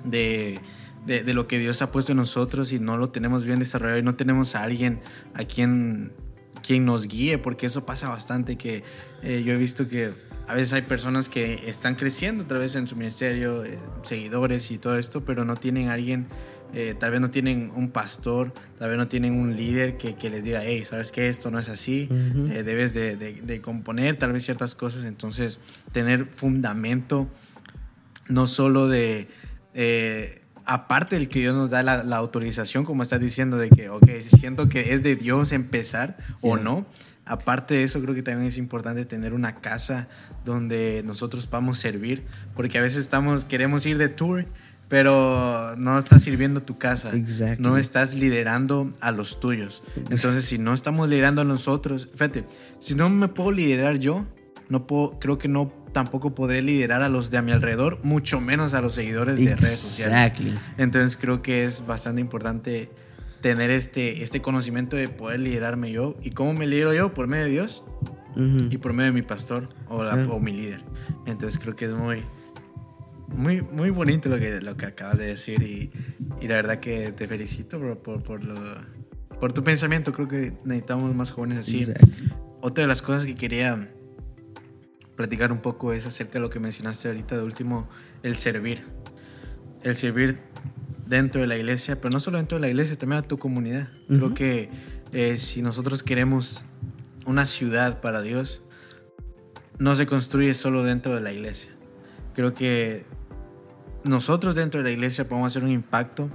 de, de, lo que Dios ha puesto en nosotros y no lo tenemos bien desarrollado y no tenemos a alguien a quien, quien nos guíe, porque eso pasa bastante, que eh, yo he visto que a veces hay personas que están creciendo otra vez en su ministerio, eh, seguidores y todo esto, pero no tienen a alguien, eh, tal vez no tienen un pastor, tal vez no tienen un líder que, que les diga, hey, sabes que esto no es así, eh, debes de, de- de componer tal vez ciertas cosas, entonces tener fundamento, no solo de, eh, aparte del que Dios nos da la, la autorización, como estás diciendo, de que, ok, siento que es de Dios empezar o no. Aparte de eso, creo que también es importante tener una casa donde nosotros podamos servir, porque a veces estamos, queremos ir de tour pero no estás sirviendo tu casa. Exactly. No estás liderando a los tuyos. Entonces, si no estamos liderando a nosotros, fíjate, si no me puedo liderar yo, no puedo, creo que no tampoco podré liderar a los de a mi alrededor, mucho menos a los seguidores de redes sociales. Exactly. Entonces creo que es bastante importante tener este, este conocimiento de poder liderarme yo. ¿Y cómo me lidero yo? Por medio de Dios y por medio de mi pastor o, la- Ah. o mi líder. Entonces creo que es muy, muy, muy bonito lo que, lo que acabas de decir y, y la verdad que te felicito bro, por, por, lo, por tu pensamiento. Creo que necesitamos más jóvenes así. Exactly. Otra de las cosas que quería platicar un poco es acerca de lo que mencionaste ahorita de último, el servir. El servir dentro de la iglesia, pero no solo dentro de la iglesia, también a tu comunidad. Creo Ujú. que eh, si nosotros queremos una ciudad para Dios, no se construye solo dentro de la iglesia. Creo que nosotros dentro de la iglesia podemos hacer un impacto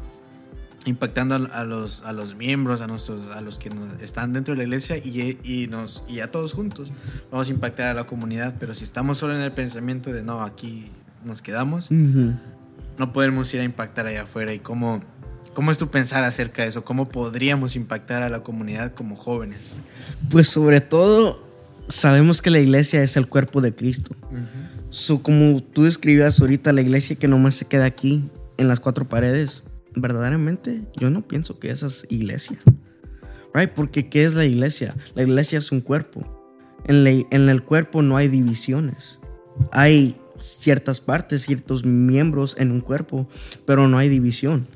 impactando a, a los, a los miembros, a, nuestros, a los que nos- están dentro de la iglesia y, y, nos, y a todos juntos. Vamos a impactar a la comunidad, pero si estamos solo en el pensamiento de no, aquí nos quedamos, Ujú. no podemos ir a impactar allá afuera. ¿Y cómo, cómo es tu pensar acerca de eso? ¿Cómo podríamos impactar a la comunidad como jóvenes? Pues sobre todo, sabemos que la iglesia es el cuerpo de Cristo. So, como tú describías ahorita, la iglesia que nomás se queda aquí, en las cuatro paredes, verdaderamente yo no pienso que esa es iglesia. Right? Porque ¿qué es la iglesia? La iglesia es un cuerpo. En el cuerpo no hay divisiones. Hay ciertas partes, ciertos miembros en un cuerpo, pero no hay división.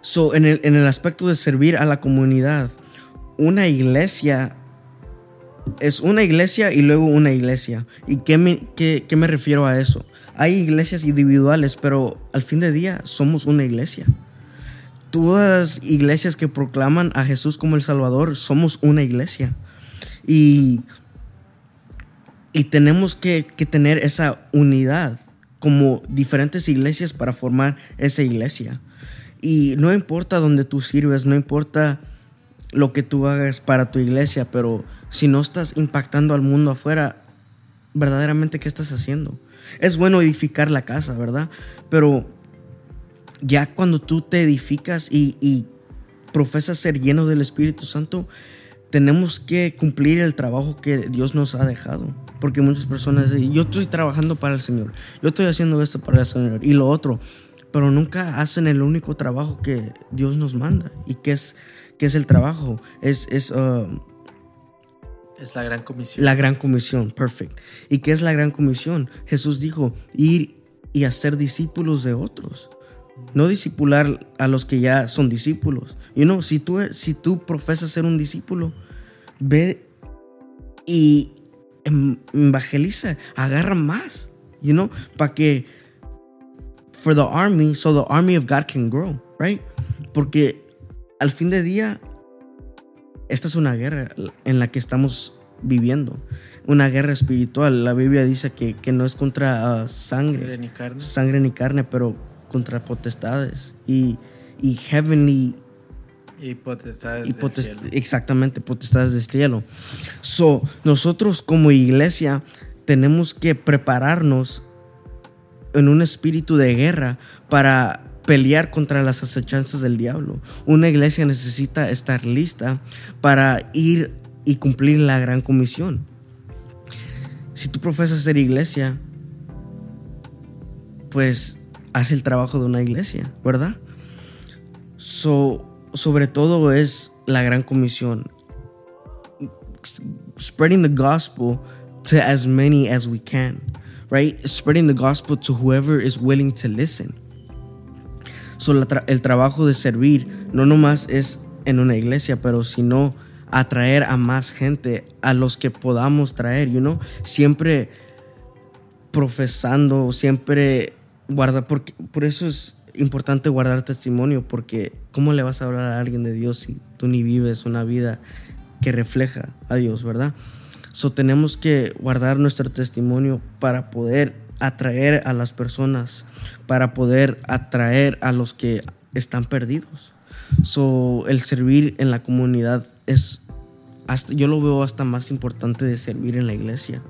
So, en el, en el aspecto de servir a la comunidad, una iglesia es una iglesia y luego una iglesia. ¿Y qué me, qué- qué me refiero a eso? Hay iglesias individuales, pero al fin de día somos una iglesia. Todas las iglesias que proclaman a Jesús como el Salvador somos una iglesia. Y, y tenemos que, que tener esa unidad como diferentes iglesias para formar esa iglesia. Y no importa dónde tú sirves, no importa lo que tú hagas para tu iglesia, pero si no estás impactando al mundo afuera, verdaderamente, ¿qué estás haciendo? Es bueno edificar la casa, ¿verdad? Pero ya cuando tú te edificas y, y profesas ser lleno del Espíritu Santo, tenemos que cumplir el trabajo que Dios nos ha dejado. Porque muchas personas dicen, yo estoy trabajando para el Señor, yo estoy haciendo esto para el Señor y lo otro, pero nunca hacen el único trabajo que Dios nos manda. ¿Y qué es, qué es el trabajo? Es, es uh, Es la gran comisión. la gran comisión, perfect. ¿Y qué es la gran comisión? Jesús dijo, ir y hacer discípulos de otros. No discipular a los que ya son discípulos. You know, si tú, si tú profesas ser un discípulo, ve y em- evangeliza, agarra más, you know, para que for the army, so the army of God can grow, right? Porque al fin de día esta es una guerra en la que estamos viviendo, una guerra espiritual. La Biblia dice que, que no es contra Sangre sangre, ni carne. sangre ni carne, pero contra potestades y, y heavenly Y potestades y del cielo. exactamente potestades del cielo. So, nosotros como iglesia tenemos que prepararnos en un espíritu de guerra para pelear contra las acechanzas del diablo. Una iglesia necesita estar lista para ir y cumplir la gran comisión. Si tú profesas ser iglesia, pues haz el trabajo de una iglesia, ¿verdad? So, sobre todo es la gran comisión. Spreading the gospel to as many as we can, right? Spreading the gospel to whoever is willing to listen. El trabajo de servir no nomás es en una iglesia, pero sino atraer a más gente, a los que podamos traer, you know? Siempre profesando, siempre guardar, porque por eso es importante guardar testimonio, porque ¿cómo le vas a hablar a alguien de Dios si tú ni vives una vida que refleja a Dios, verdad? So tenemos que guardar nuestro testimonio para poder atraer a las personas, para poder atraer a los que están perdidos. So el servir en la comunidad es hasta, yo lo veo hasta más importante de servir en la iglesia,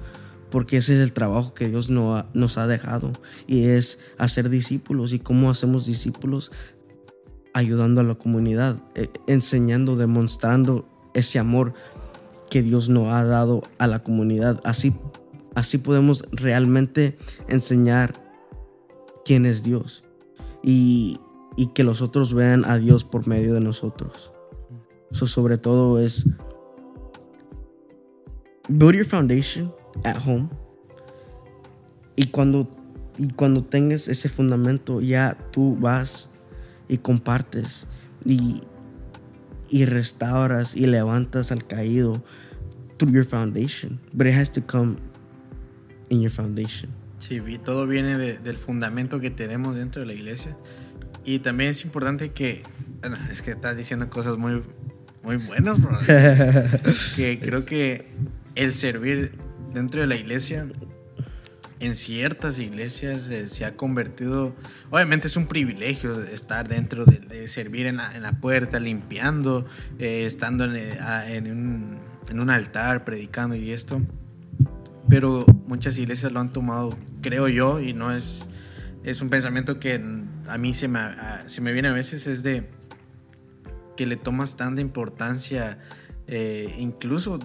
porque ese es el trabajo que Dios nos ha dejado y es hacer discípulos. ¿Y cómo hacemos discípulos? Ayudando a la comunidad, eh, enseñando, demostrando ese amor que Dios nos ha dado a la comunidad. Así, así podemos realmente enseñar quién es Dios y, y que los otros vean a Dios por medio de nosotros. So, sobre todo es build your foundation at home y cuando y cuando tengas ese fundamento ya tú vas y compartes y y restauras y levantas al caído through your foundation but it has to come in your foundation Sí, vi- todo viene de- del fundamento que tenemos dentro de la iglesia. Y también es importante que, bueno, es que estás diciendo cosas muy, muy buenas, bro. <laughs> que creo que el servir dentro de la iglesia, en ciertas iglesias eh, se ha convertido, obviamente es un privilegio estar dentro de, de servir en la, en la puerta, limpiando, eh, estando en, eh, en un, en un altar, predicando y esto pero muchas iglesias lo han tomado, creo yo, y no es, es un pensamiento que a mí se me, a- se me viene a veces, es de que le tomas tanta importancia, eh, incluso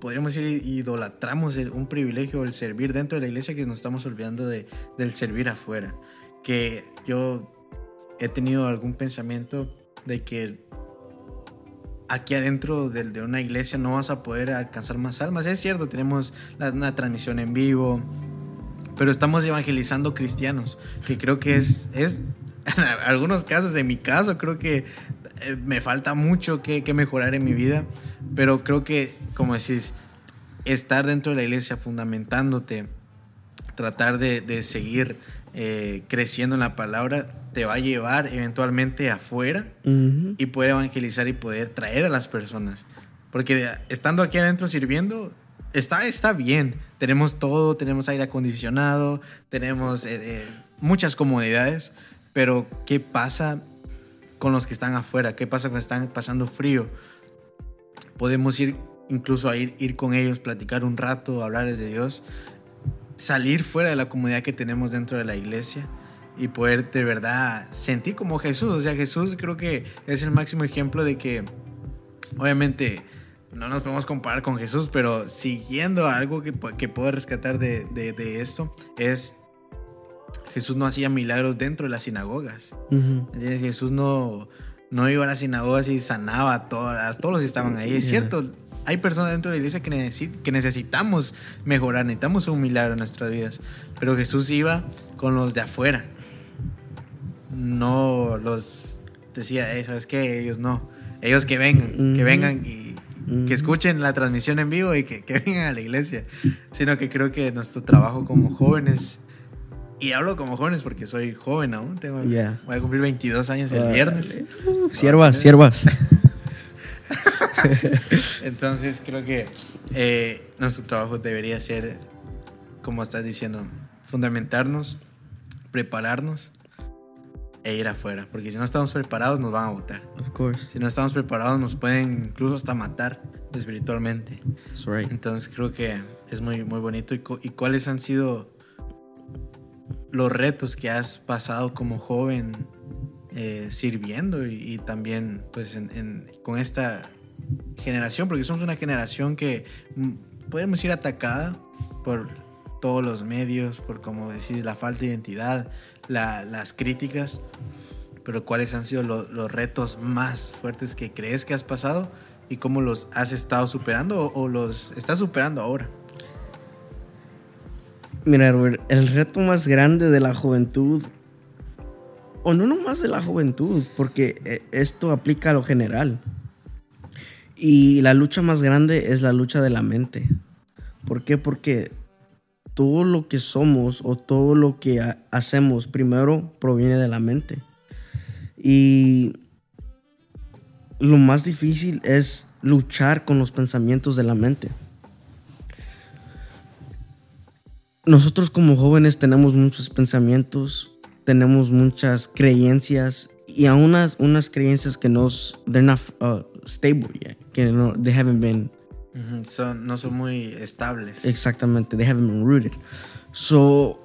podríamos decir, idolatramos un privilegio, el servir dentro de la iglesia, que nos estamos olvidando de, del servir afuera. Que yo he tenido algún pensamiento de que aquí adentro de, de una iglesia no vas a poder alcanzar más almas. Es cierto, tenemos la- una transmisión en vivo, pero estamos evangelizando cristianos, que creo que es, es en <laughs> algunos casos, en mi caso, creo que eh, me falta mucho que, que mejorar en mi vida, pero creo que, como decís, estar dentro de la iglesia fundamentándote, tratar de, de seguir eh, creciendo en la palabra, te va a llevar eventualmente afuera y poder evangelizar y poder traer a las personas. Porque estando aquí adentro sirviendo, está, está bien. Tenemos todo, tenemos aire acondicionado, tenemos eh, eh, muchas comodidades, pero ¿qué pasa con los que están afuera? ¿Qué pasa que están pasando frío? Podemos ir incluso a ir, ir con ellos, platicar un rato, hablarles de Dios, salir fuera de la comunidad que tenemos dentro de la iglesia y poder de verdad sentir como Jesús. O sea, Jesús creo que es el máximo ejemplo de que, obviamente, no nos podemos comparar con Jesús, pero siguiendo algo que, que puedo rescatar de, de, de esto es, Jesús no hacía milagros dentro de las sinagogas. Jesús no, no iba a las sinagogas y sanaba a, todas, a todos los que estaban ahí. Es cierto, hay personas dentro de la iglesia que, necesi- que necesitamos mejorar, necesitamos un milagro en nuestras vidas. Pero Jesús iba con los de afuera. No los decía, "Ey, ¿sabes qué? Ellos no. Ellos que vengan, que vengan y que escuchen la transmisión en vivo y que, que <laughs> vengan a la iglesia. Sino que creo que nuestro trabajo como jóvenes, y hablo como jóvenes porque soy joven aún, tengo, Yeah. voy a cumplir 22 años el viernes. Uh, siervas, siervas. <laughs> <laughs> Entonces creo que eh, nuestro trabajo debería ser, como estás diciendo, fundamentarnos, prepararnos e ir afuera. Porque si no estamos preparados nos van a votar. Of course. Si no estamos preparados nos pueden incluso hasta matar espiritualmente. That's right. Entonces creo que es muy, muy bonito. ¿Y, y cuáles han sido los retos que has pasado como joven eh, sirviendo y, también pues con esta generación? Porque somos una generación que mm, podemos ir atacada por todos los medios, por como decís, la falta de identidad, la- las críticas. Pero ¿cuáles han sido lo- los retos más fuertes que crees que has pasado y cómo los has estado superando o, o los estás superando ahora? Mira, Robert, el reto más grande de la juventud, o no nomás de la juventud, porque eh, esto aplica a lo general. Y la lucha más grande es la lucha de la mente. ¿Por qué? Porque todo lo que somos o todo lo que ha- hacemos primero proviene de la mente. Y lo más difícil es luchar con los pensamientos de la mente. Nosotros como jóvenes tenemos muchos pensamientos, tenemos muchas creencias y aún unas, unas creencias que no they're not uh, stable yet, que no they haven't been son, no son muy estables. Exactamente, they haven't been rooted. So,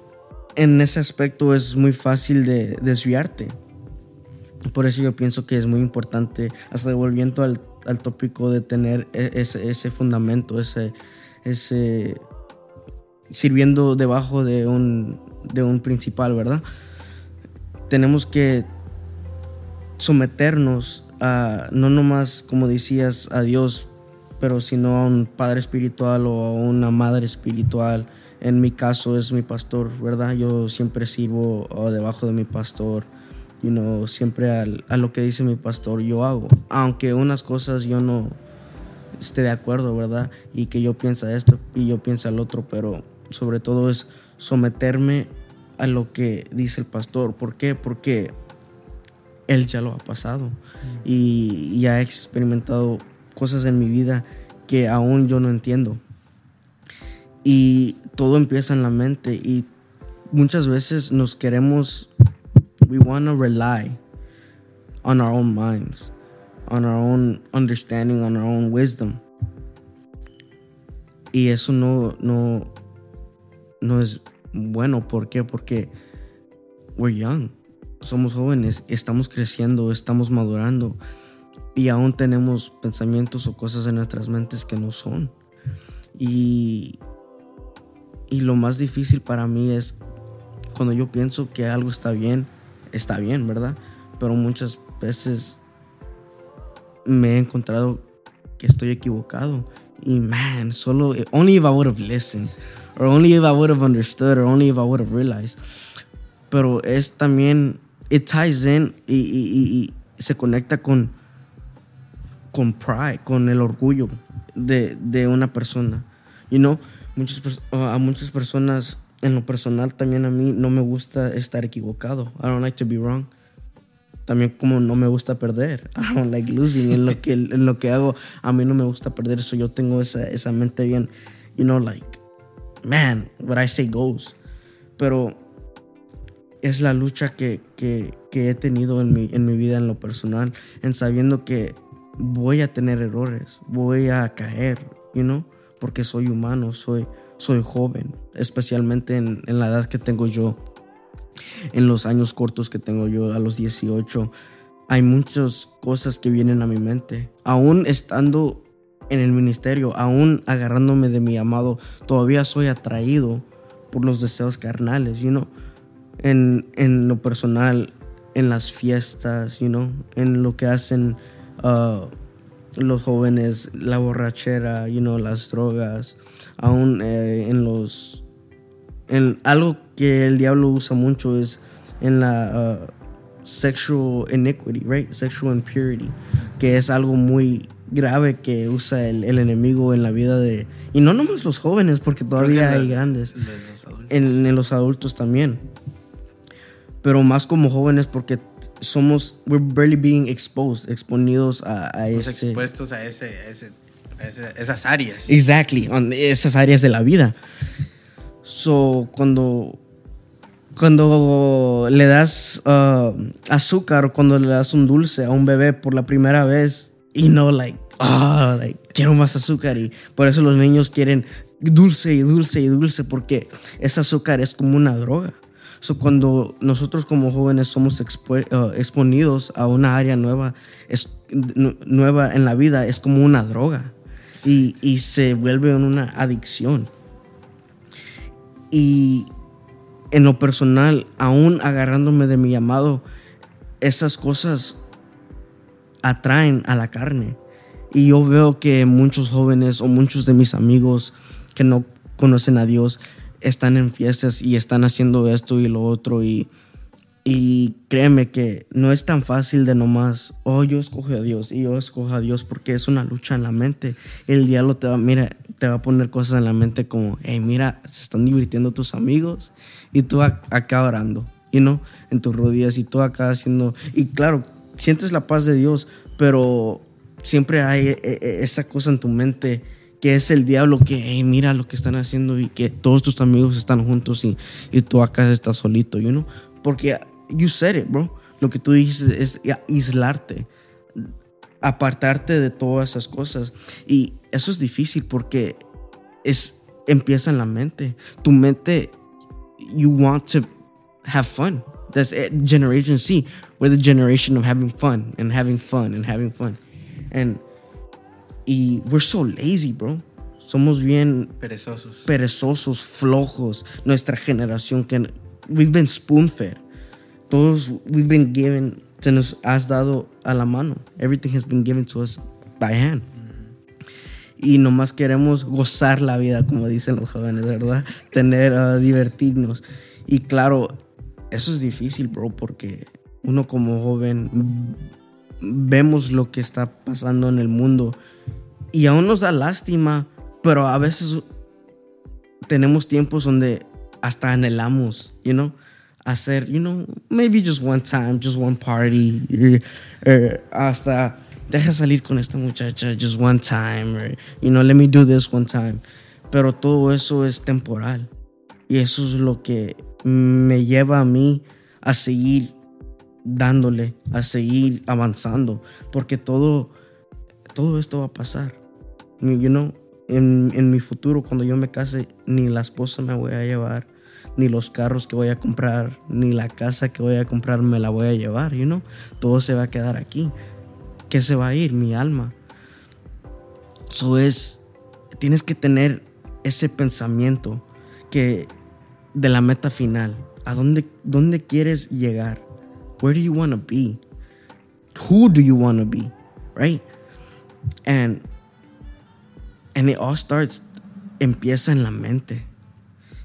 en ese aspecto es muy fácil de desviarte. Por eso yo pienso que es muy importante, hasta volviendo al, al tópico de tener e, ese, ese fundamento, ese, ese sirviendo debajo de un, de un principal, ¿verdad? Tenemos que someternos a, no nomás, como decías, a Dios, pero sino a un padre espiritual o a una madre espiritual. En mi caso es mi pastor, ¿verdad? Yo siempre sirvo debajo de mi pastor. You know, siempre a lo que dice mi pastor yo hago. Aunque unas cosas yo no esté de acuerdo, ¿verdad? Y que yo piensa esto y yo piensa el otro, pero sobre todo es someterme a lo que dice el pastor. ¿Por qué? Porque él ya lo ha pasado y ya ha experimentado cosas en mi vida que aún yo no entiendo. Y todo empieza en la mente y muchas veces nos queremos, we want to rely on our own minds, on our own understanding, on our own wisdom. Y eso no, no, no es bueno. ¿Por qué? Porque we're young. Somos jóvenes, estamos creciendo, estamos madurando y aún tenemos pensamientos o cosas en nuestras mentes que no son. Y, y lo más difícil para mí es cuando yo pienso que algo está bien, está bien, ¿verdad? Pero muchas veces me he encontrado que estoy equivocado. Y man, solo, only if I would have listened or only if I would have understood, or only if I would have realized. Pero es también, it ties in y, y, se conecta con, con pride, con el orgullo de, de una persona. You know, muchas, a muchas personas, en lo personal también a mí no me gusta estar equivocado. I don't like to be wrong. También como no me gusta perder. <laughs> I don't like losing. En lo que, en lo que hago, a mí no me gusta perder. Eso yo tengo esa, esa mente bien, you know, like, man, what I say goes. Pero es la lucha que, que, he tenido en mi, en mi vida en lo personal, en sabiendo que voy a tener errores, voy a caer, you know, porque soy humano, soy, soy joven, especialmente en, en la edad que tengo yo, en los años cortos que tengo yo, a los 18. Hay muchas cosas que vienen a mi mente, aún estando en el ministerio, aún agarrándome de mi amado, todavía soy atraído por los deseos carnales, you know? en, en lo personal, en las fiestas, you know? en lo que hacen uh, los jóvenes, la borrachera, you know? las drogas, aún eh, en los... En algo que el diablo usa mucho es en la uh, sexual iniquity, right? Sexual impurity, que es algo muy grave que usa el, el, enemigo en la vida de... Y no nomás los jóvenes, porque todavía hay grandes. Los en, en, los adultos también. Pero más como jóvenes porque somos... We're barely being exposed, exponidos a, a ese... expuestos a, ese, ese, a ese, esas áreas. Exactly, esas áreas de la vida. So, cuando... Cuando le das uh, azúcar o cuando le das un dulce a un bebé por la primera vez, y no, like, ah, like, quiero más azúcar. Y por eso los niños quieren dulce y dulce y dulce, porque ese azúcar es como una droga. So, cuando nosotros como jóvenes somos uh, exponidos a una área nueva, es, nueva en la vida, es como una droga. Y, y se vuelve una adicción. Y en lo personal, aún agarrándome de mi llamado, esas cosas atraen a la carne. Y yo veo que muchos jóvenes o muchos de mis amigos que no conocen a Dios están en fiestas y están haciendo esto y lo otro. Y, y créeme que no es tan fácil de nomás, oh, yo escojo a Dios y yo escojo a Dios porque es una lucha en la mente. El diablo te va, mira, te va a poner cosas en la mente como, hey, mira, se están divirtiendo tus amigos y tú acá orando, y no, en tus rodillas y tú acá haciendo. Y claro, sientes la paz de Dios, pero siempre hay e, e, esa cosa en tu mente que es el diablo que mira lo que están haciendo y que todos tus amigos están juntos y, y tú acá estás solito, you know? Porque you said it, bro. Lo que tú dices es aislarte. apartarte de todas esas cosas. Y eso es difícil porque es, empieza en la mente. Tu mente, you want to have fun. That's it. Generation C. We're the generation of having fun and having fun and having fun. And y we're so lazy, bro. Somos bien Perezosos. perezosos, flojos. Nuestra generación que we've been spoon fed. Todos we've been given, se nos has dado a la mano. Everything has been given to us by hand. Y nomás queremos gozar la vida, como dicen los jóvenes, ¿verdad? Tener, uh, divertirnos. Y claro, eso es difícil, bro, porque uno como joven vemos lo que está pasando en el mundo y aún nos da lástima, pero a veces tenemos tiempos donde hasta anhelamos, you know, hacer, you know, maybe just one time, just one party, or, or hasta deja salir con esta muchacha just one time, or, you know, let me do this one time. Pero todo eso es temporal. Y eso es lo que me lleva a mí a seguir dándole, a seguir avanzando, porque todo, todo esto va a pasar. You know, en, en mi futuro, cuando yo me case, ni la esposa me voy a llevar, ni los carros que voy a comprar, ni la casa que voy a comprar me la voy a llevar, you know? Todo se va a quedar aquí. ¿Qué se va a ir? Mi alma. Eso es, tienes que tener ese pensamiento que de la meta final. ¿A dónde, dónde quieres llegar? Where do you want to be? Who do you want to be? Right? And and it all starts empieza en la mente.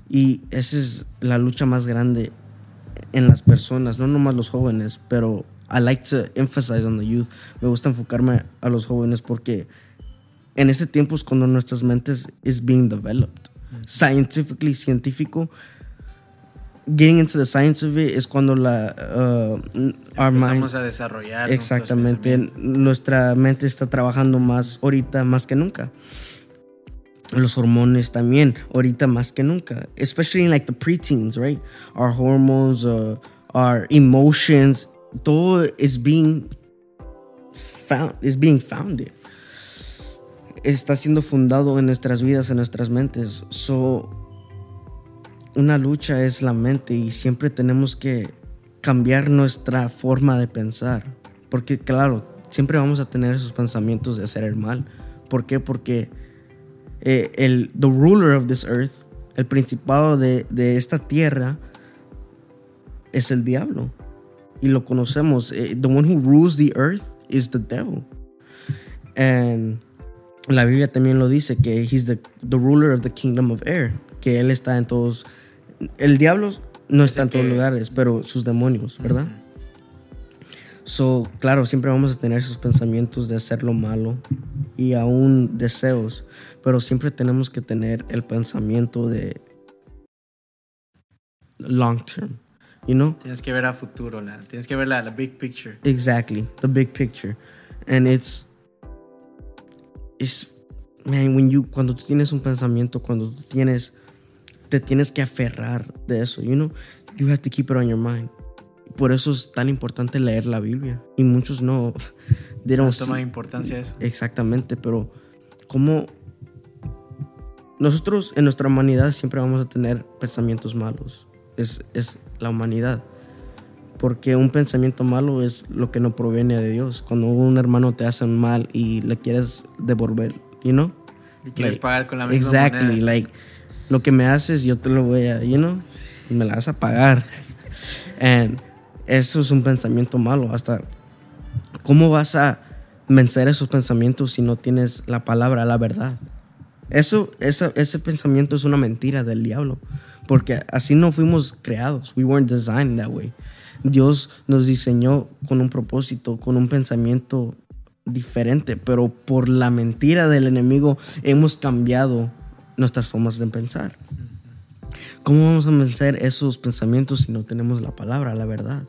Y esa es la lucha más grande en las personas, no nomás los jóvenes, pero I like to emphasize on the youth. Me gusta enfocarme a los jóvenes porque en este tiempo es cuando nuestras mentes is being developed. Scientifically, científico, getting into the science of it es cuando la uh, our mind a desarrollar. exactamente nuestra mente está trabajando más ahorita más que nunca. Los hormones también ahorita más que nunca, especially in like the preteens, right? Our hormones, uh, our emotions, todo is being found, is being founded. Está siendo fundado en nuestras vidas, en nuestras mentes. So, una lucha es la mente y siempre tenemos que cambiar nuestra forma de pensar. Porque claro, siempre vamos a tener esos pensamientos de hacer el mal. ¿Por qué? Porque eh, el the ruler of this earth, el principado de, de esta tierra, es el diablo. Y lo conocemos. Eh, the one who rules the earth is the devil. And la Biblia también lo dice que he's the, the ruler of the kingdom of air, que él está en todos. El diablo no está en todos que- lugares, pero sus demonios, ¿verdad? So, claro, siempre vamos a tener esos pensamientos de hacer lo malo y aún deseos, pero siempre tenemos que tener el pensamiento de long term, you know? Tienes que ver a futuro, la, tienes que ver la, la big picture. Exactly, the big picture. And it's it's man, when you cuando tú tienes un pensamiento, cuando tú tienes te tienes que aferrar de eso, you know? You have to keep it on your mind. Por eso es tan importante leer la Biblia y muchos no <laughs> they No don't toma see- importancia eso. Exactamente, pero como nosotros en nuestra humanidad siempre vamos a tener pensamientos malos. Es, es la humanidad. Porque un pensamiento malo es lo que no proviene de Dios. Cuando un hermano te hace un mal y le quieres devolver, you know? Y quieres Like, pagar con la misma Exactly, moneda. like lo que me haces yo te lo voy a, you know, me la vas a pagar. And eso es un pensamiento malo. Hasta cómo vas a vencer esos pensamientos si no tienes la palabra, la verdad. Eso, esa- ese pensamiento es una mentira del diablo, porque así no fuimos creados. We weren't designed that way. Dios nos diseñó con un propósito, con un pensamiento diferente, pero por la mentira del enemigo hemos cambiado nuestras formas de pensar. ¿Cómo vamos a vencer esos pensamientos si no tenemos la palabra, la verdad?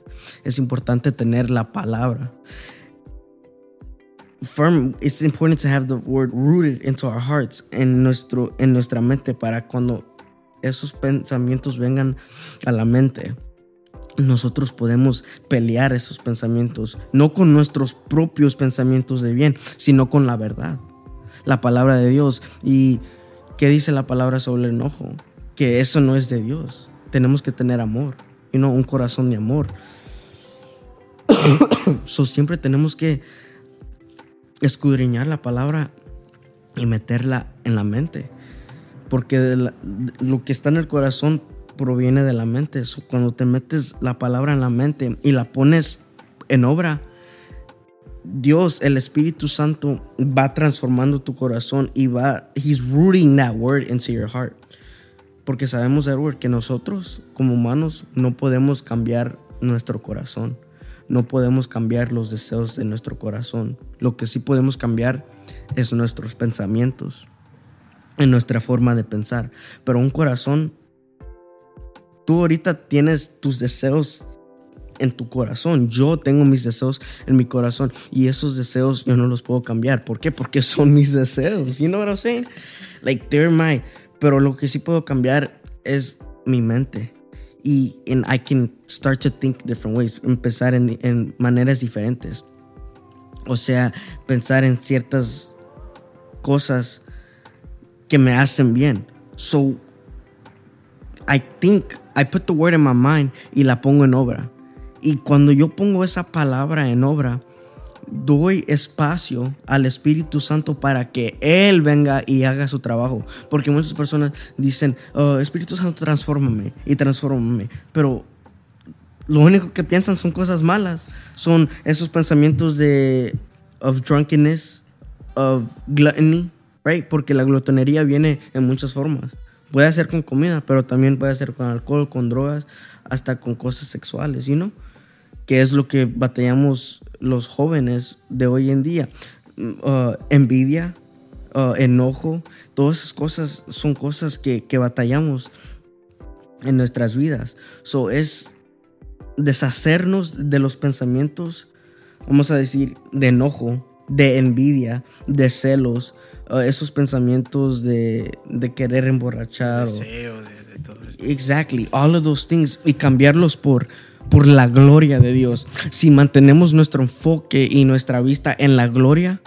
Es importante tener la palabra. Firm, it's important to have the word rooted into our hearts, en, nuestro, en nuestra mente, para cuando esos pensamientos vengan a la mente, nosotros podemos pelear esos pensamientos, no con nuestros propios pensamientos de bien, sino con la verdad, la palabra de Dios. ¿Y qué dice la palabra sobre el enojo? Que eso no es de Dios. Tenemos que tener amor, y no un corazón de amor. <coughs> so, siempre tenemos que escudriñar la palabra y meterla en la mente. Porque lo que está en el corazón proviene de la mente. cuando te metes la palabra en la mente y la pones en obra, Dios, el Espíritu Santo, va transformando tu corazón y va, He's rooting that word into your heart. Porque sabemos, Edward, que nosotros como humanos no podemos cambiar nuestro corazón. No podemos cambiar los deseos de nuestro corazón. Lo que sí podemos cambiar es nuestros pensamientos, en nuestra forma de pensar. Pero un corazón Tú ahorita tienes tus deseos en tu corazón. Yo tengo mis deseos en mi corazón y esos deseos yo no los puedo cambiar. ¿Por qué? Porque <laughs> son mis deseos. You know what I'm saying? Like they're my. Pero lo que sí puedo cambiar es mi mente. Y and I can start to think different ways. Empezar en, en maneras diferentes. O sea, pensar en ciertas cosas que me hacen bien. So I think I put the word in my mind y la pongo en obra. Y cuando yo pongo esa palabra en obra, doy espacio al Espíritu Santo para que Él venga y haga su trabajo. Porque muchas personas dicen, oh, Espíritu Santo, transfórmame y transfórmame. Pero lo único que piensan son cosas malas. Son esos pensamientos de of drunkenness, of gluttony, right? Porque la glotonería viene en muchas formas. Puede ser con comida, pero también puede ser con alcohol, con drogas, hasta con cosas sexuales, ¿you know? Que es lo que batallamos los jóvenes de hoy en día. Uh, envidia, uh, enojo, todas esas cosas son cosas que, que batallamos en nuestras vidas. So es deshacernos de los pensamientos, vamos a decir, de enojo, de envidia, de celos, esos pensamientos de, de querer emborrachar. Deseo, de, todo esto. Exactly, all of those things y cambiarlos por, por la gloria de Dios. Si mantenemos nuestro enfoque y nuestra vista en la gloria,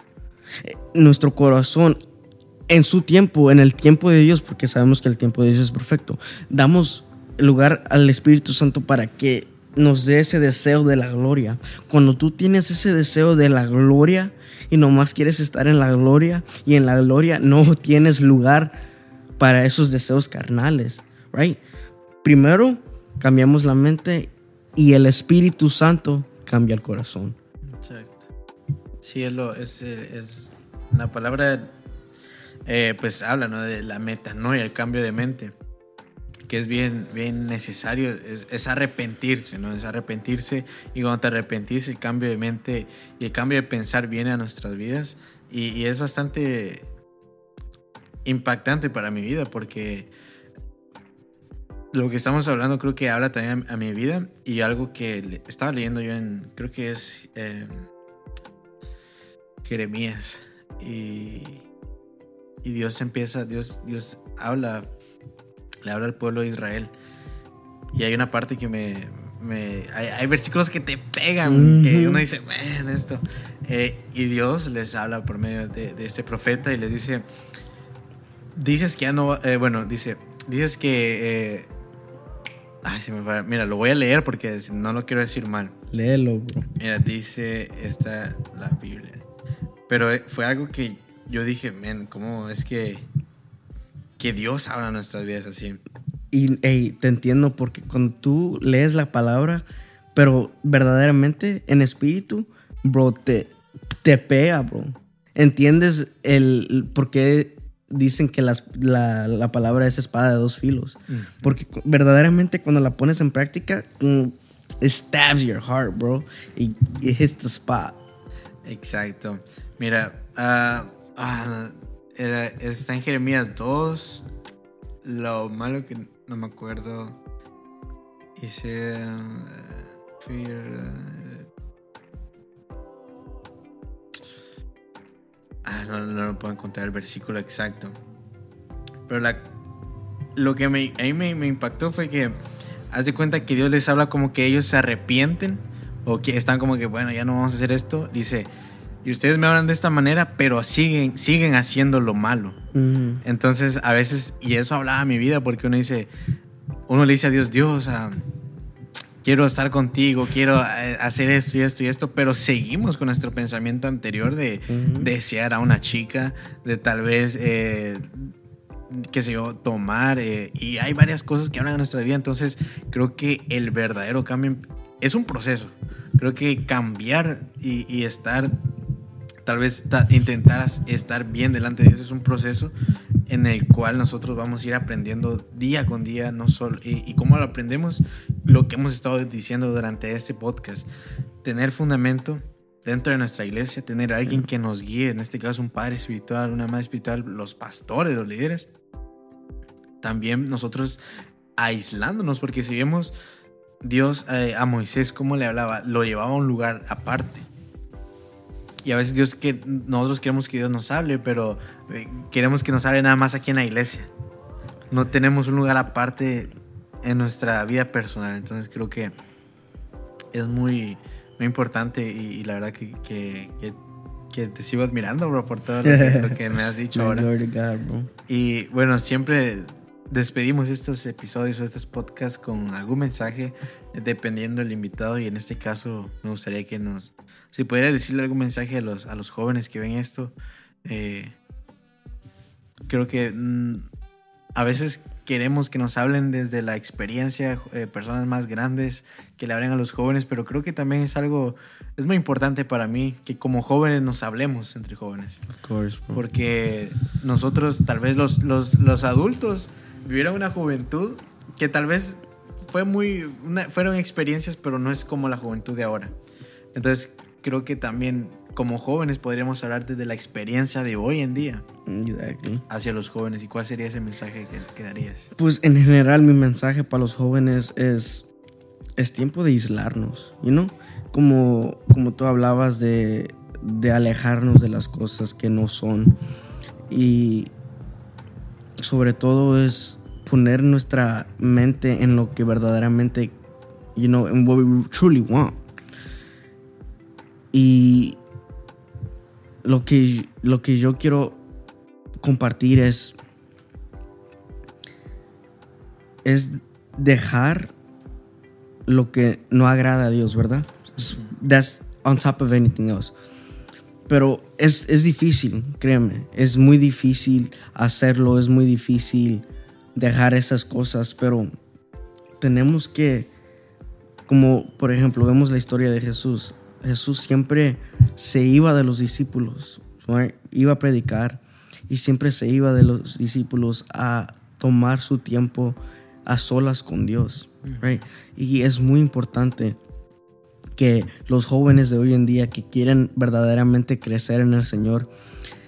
nuestro corazón en su tiempo, en el tiempo de Dios, porque sabemos que el tiempo de Dios es perfecto, damos lugar al Espíritu Santo para que nos dé ese deseo de la gloria. Cuando tú tienes ese deseo de la gloria, y nomás quieres estar en la gloria y en la gloria no tienes lugar para esos deseos carnales, right? Primero cambiamos la mente y el Espíritu Santo cambia el corazón. Exacto. Sí, es, lo, es, es la palabra, eh, pues habla ¿no? de la meta, ¿no? Y el cambio de mente que es bien, bien necesario, es, arrepentirse, ¿no? Es arrepentirse y cuando te arrepentís el cambio de mente y el cambio de pensar viene a nuestras vidas y, es bastante impactante para mi vida porque lo que estamos hablando creo que habla también a mi vida y algo que estaba leyendo yo en, creo que es em, Jeremías y, y Dios empieza, Dios, Dios habla le habla al pueblo de Israel. Y hay una parte que me... hay, versículos que te pegan, que uno dice, bueno, esto. Eh, y Dios les habla por medio de, este profeta y les dice, dices que ya no, eh, bueno, dice, dices que... Eh, ay, se me va, mira, lo voy a leer porque no lo quiero decir mal. Léelo, bro. Mira, dice esta la Biblia. Pero fue algo que yo dije, men, ¿cómo es que que Dios habla nuestras vidas así. Y te entiendo porque cuando tú lees la palabra, pero verdaderamente en espíritu, bro, te, te pega, bro. ¿Entiendes el, por qué dicen que la, la, palabra es espada de dos filos? Porque verdaderamente cuando la pones en práctica, mm, it stabs your heart, bro. Y it hits the spot. Exacto. Mira, uh, está en Jeremías 2. Lo malo que no me acuerdo. Hice. Uh, ah, no, no, no, puedo encontrar el versículo exacto. Pero la, lo que me, a mí me, impactó fue que haz de cuenta que Dios les habla como que ellos se arrepienten o que están como que, bueno, ya no vamos a hacer esto. Dice, y ustedes me hablan de esta manera, pero siguen, siguen haciendo lo malo. Ujú. Entonces, a veces, y eso hablaba mi vida, porque uno dice, uno le dice a Dios, Dios, ah, quiero estar contigo, quiero eh, hacer esto y esto y esto, pero seguimos con nuestro pensamiento anterior de desear a una chica, de tal vez, eh, qué sé yo, tomar, eh, y hay varias cosas que hablan en nuestra vida, entonces creo que el verdadero cambio es un proceso, creo que cambiar y, y estar, tal vez ta- intentar estar bien delante de Dios es un proceso en el cual nosotros vamos a ir aprendiendo día con día, no solo, y, y cómo lo aprendemos, lo que hemos estado diciendo durante este podcast, tener fundamento dentro de nuestra iglesia, tener a alguien que nos guíe, en este caso un padre espiritual, una madre espiritual, los pastores, los líderes, también nosotros aislándonos, porque si vemos Dios eh, a Moisés cómo le hablaba, lo llevaba a un lugar aparte. Y a veces Dios que nosotros queremos que Dios nos hable, pero eh, queremos que nos hable nada más aquí en la iglesia. No tenemos un lugar aparte en nuestra vida personal. Entonces creo que es muy, muy importante y, y la verdad que, que, que- que te sigo admirando, bro, por todo lo que, lo que me has dicho <laughs> ahora. God. Y bueno, siempre despedimos estos episodios o estos podcasts con algún mensaje, dependiendo del invitado. Y en este caso, me gustaría que nos. Si pudiera decirle algún mensaje a los, a los jóvenes que ven esto, eh, creo que mm, a veces queremos que nos hablen desde la experiencia, eh, personas más grandes que le hablen a los jóvenes, pero creo que también es algo, es muy importante para mí que como jóvenes nos hablemos entre jóvenes. Of course, bro. Porque nosotros, tal vez los, los, los adultos, vivieron una juventud que tal vez fue muy, una- fueron experiencias, pero no es como la juventud de ahora. Entonces, creo que también como jóvenes podríamos hablar desde la experiencia de hoy en día Exactly. hacia los jóvenes. ¿Y cuál sería ese mensaje que, que darías? Pues en general mi mensaje para los jóvenes es es tiempo de aislarnos, you know? Como como tú hablabas de de alejarnos de las cosas que no son y sobre todo es poner nuestra mente en lo que verdaderamente you know, en what we truly want. Y lo que lo que yo quiero compartir es es dejar lo que no agrada a Dios, ¿verdad? That's on top of anything else. Pero es, es difícil, créeme. Es muy difícil hacerlo, es muy difícil dejar esas cosas, pero tenemos que, como por ejemplo, vemos la historia de Jesús. Jesús siempre se iba de los discípulos, iba a predicar y siempre se iba de los discípulos a tomar su tiempo a solas con Dios. right? Y es muy importante que los jóvenes de hoy en día que quieren verdaderamente crecer en el Señor,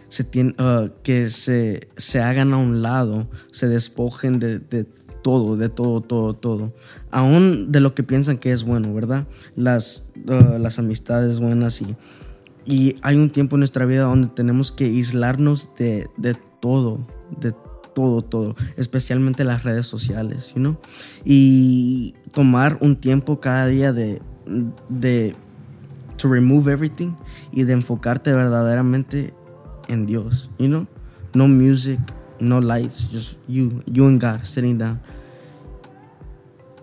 se uh, que se, se hagan a un lado, se despojen de, de todo, de todo, todo, todo. Aún de lo que piensan que es bueno, ¿verdad? Las, uh, las amistades buenas y, y hay un tiempo en nuestra vida donde tenemos que aislarnos de, de todo, de todo, todo, especialmente las redes sociales, you know? Y tomar un tiempo cada día de, de to remove everything y de enfocarte verdaderamente en Dios, you? No music, no lights, just you, you and God sitting down.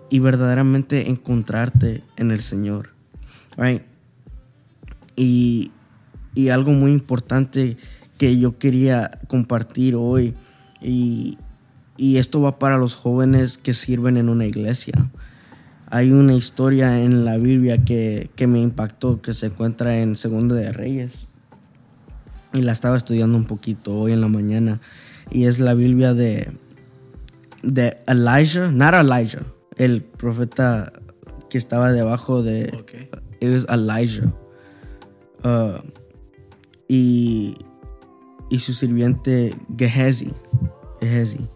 Y verdaderamente encontrarte en el Señor, right? Y, y algo muy importante que yo quería compartir hoy, y, y esto va para los jóvenes que sirven en una iglesia. Hay una historia en la Biblia que, que me impactó, que se encuentra en Segunda de Reyes. Y la estaba estudiando un poquito hoy en la mañana. Y es la Biblia de, de Elijah, not Elijah, el profeta que estaba debajo de, Ok. es Elijah. Uh, y, y su sirviente Gehazi. Gehazi.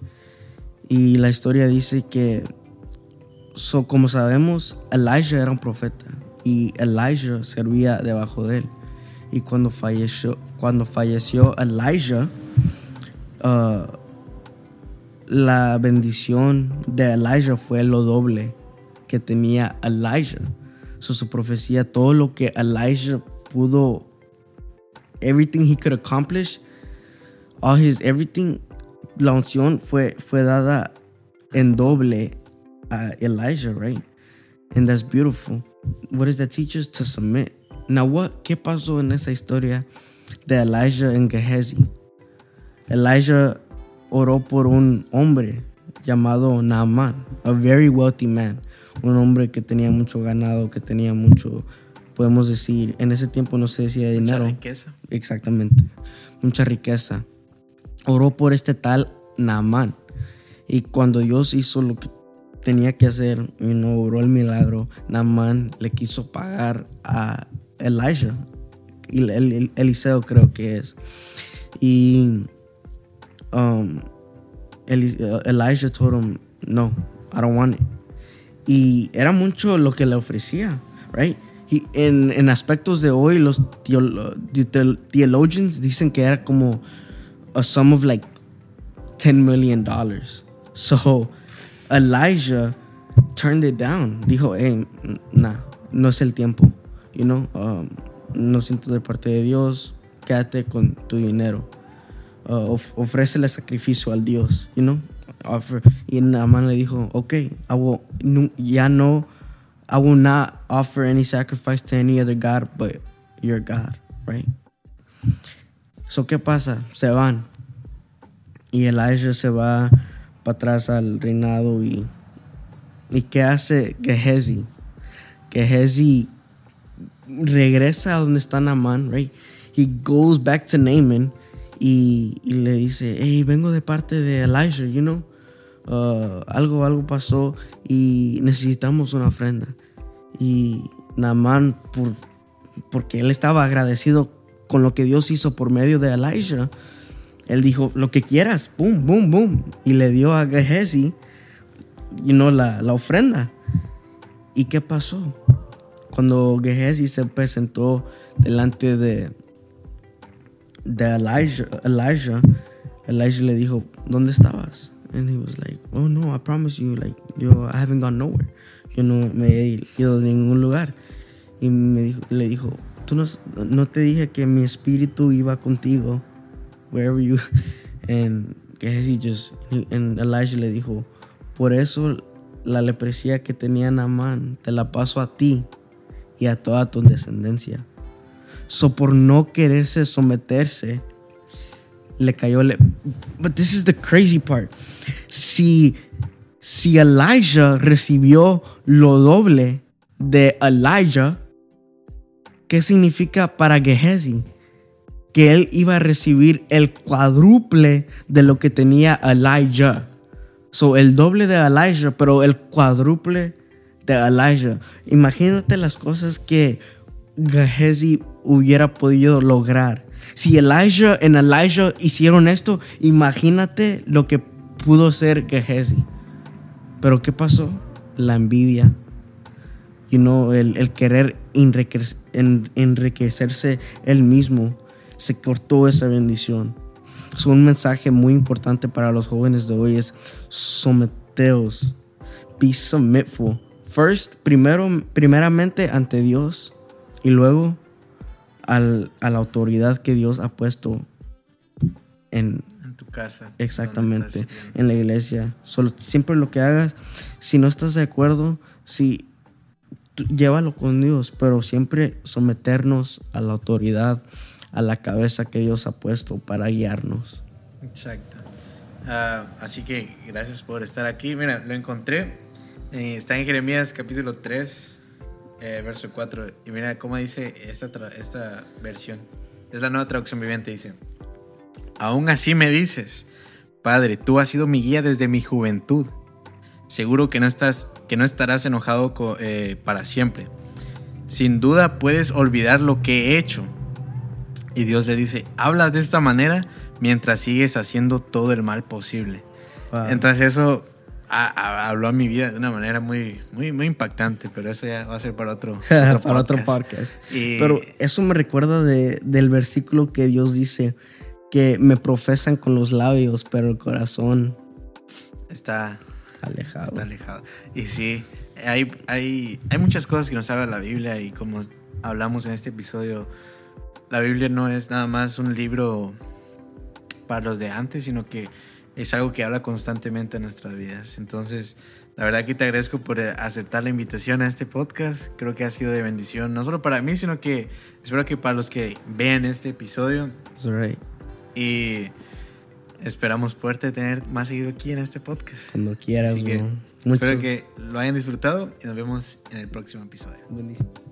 Y la historia dice que, so, como sabemos, Elijah era un profeta y Elijah servía debajo de él. Y cuando falleció, cuando falleció Elijah, uh, la bendición de Elijah fue lo doble que tenía Elijah. So, su profecía, todo lo que Elijah pudo, everything he could accomplish, all his everything, la unción fue, fue dada en doble a Elijah, right? And that's beautiful. What does that teach us? To submit. Now, what, ¿qué pasó en esa historia de Elijah en Gehazi? Elijah oró por un hombre llamado Naaman, a very wealthy man, un hombre que tenía mucho ganado, que tenía mucho, podemos decir, en ese tiempo no se decía dinero. Mucha riqueza. Exactamente, mucha riqueza. Oró por este tal Naaman. Y cuando Dios hizo lo que tenía que hacer y no obró el milagro, Naaman le quiso pagar a Elijah, el, el- Eliseo creo que es. Y um, uh, Elijah told him, no, I don't want it. Y era mucho lo que le ofrecía, right? He- en, en aspectos de hoy, los teolo- the- theologians dicen que era como a sum of like 10 million dollars. So Elijah turned it down. Dijo, hey, nah, no es el tiempo. You know, um, no siento de parte de Dios, quédate con tu dinero. Uh, of- ofrécele sacrificio al Dios, you know. Offer. Y Naaman le dijo, ok, I will, ya no, I will not offer any sacrifice to any other God but your God, right? So, ¿qué pasa? Se van. Y Elijah se va para atrás al reinado y, ¿y qué hace Gehazi? Gehazi regresa a donde está Naaman, right? He goes back to Naaman y, y le dice, hey, vengo de parte de Elijah, you know, Uh, algo, algo pasó y necesitamos una ofrenda. Y Naaman, por, porque él estaba agradecido con lo que Dios hizo por medio de Elijah, él dijo, lo que quieras, boom, boom, boom. Y le dio a Gehazi, you know, la, la ofrenda. ¿Y qué pasó? Cuando Gehazi se presentó delante de, de Elijah, Elijah, Elijah le dijo, ¿dónde estabas? And he was like, oh no, I promise you, like, yo, I haven't gone nowhere. Yo no me he ido de ningún lugar. Y me dijo, le dijo, tú no, no te dije que mi espíritu iba contigo, wherever you. <laughs> And just, and Elijah le dijo, por eso la lepresía que tenía Naamán te la paso a ti y a toda tu descendencia. So por no quererse someterse, le cayó. Le But this is the crazy part. Si, si Elijah recibió lo doble de Elijah, ¿qué significa para Gehazi? Que él iba a recibir el cuádruple de lo que tenía Elijah. So, el doble de Elijah, pero el cuádruple de Elijah. Imagínate las cosas que Gehazi hubiera podido lograr. Si Elijah en Elijah hicieron esto, imagínate lo que pudo ser Gehazi. Pero ¿qué pasó? La envidia. You know, el, querer enriquec- en- enriquecerse él mismo. Se cortó esa bendición. Es un mensaje muy importante para los jóvenes de hoy es someteos. Be submitful. First, primero, primeramente ante Dios y luego al- a la autoridad que Dios ha puesto en En tu casa. exactamente en la iglesia. Solo, siempre lo que hagas, si no estás de acuerdo, si tú- llévalo con Dios, pero siempre someternos a la autoridad, a la cabeza que Dios ha puesto para guiarnos. Exacto. Ah, así que gracias por estar aquí. Mira, lo encontré. Eh, está en Jeremías capítulo 3, eh, verso 4. Y mira cómo dice esta, esta versión. Es la nueva traducción viviente. Dice, aún así me dices, Padre, tú has sido mi guía desde mi juventud. Seguro que no, estás, que no estarás enojado eh, para siempre. Sin duda puedes olvidar lo que he hecho. Y Dios le dice, hablas de esta manera mientras sigues haciendo todo el mal posible. Entonces eso a- a- habló a mi vida de una manera muy, muy, muy impactante, pero eso ya va a ser para otro, <laughs> para otro podcast. Y- Pero eso me recuerda de- del versículo que Dios dice que me profesan con los labios, pero el corazón está, Alejado. Está alejado. Y sí, hay, hay, hay muchas cosas que nos habla la Biblia y como hablamos en este episodio, la Biblia no es nada más un libro para los de antes, sino que es algo que habla constantemente en nuestras vidas. Entonces, la verdad que te agradezco por aceptar la invitación a este podcast. Creo que ha sido de bendición, no solo para mí, sino que espero que para los que vean este episodio. Right. Y esperamos poderte tener más seguido aquí en este podcast. Cuando quieras, que Espero que lo hayan disfrutado y nos vemos en el próximo episodio. Bendiciones.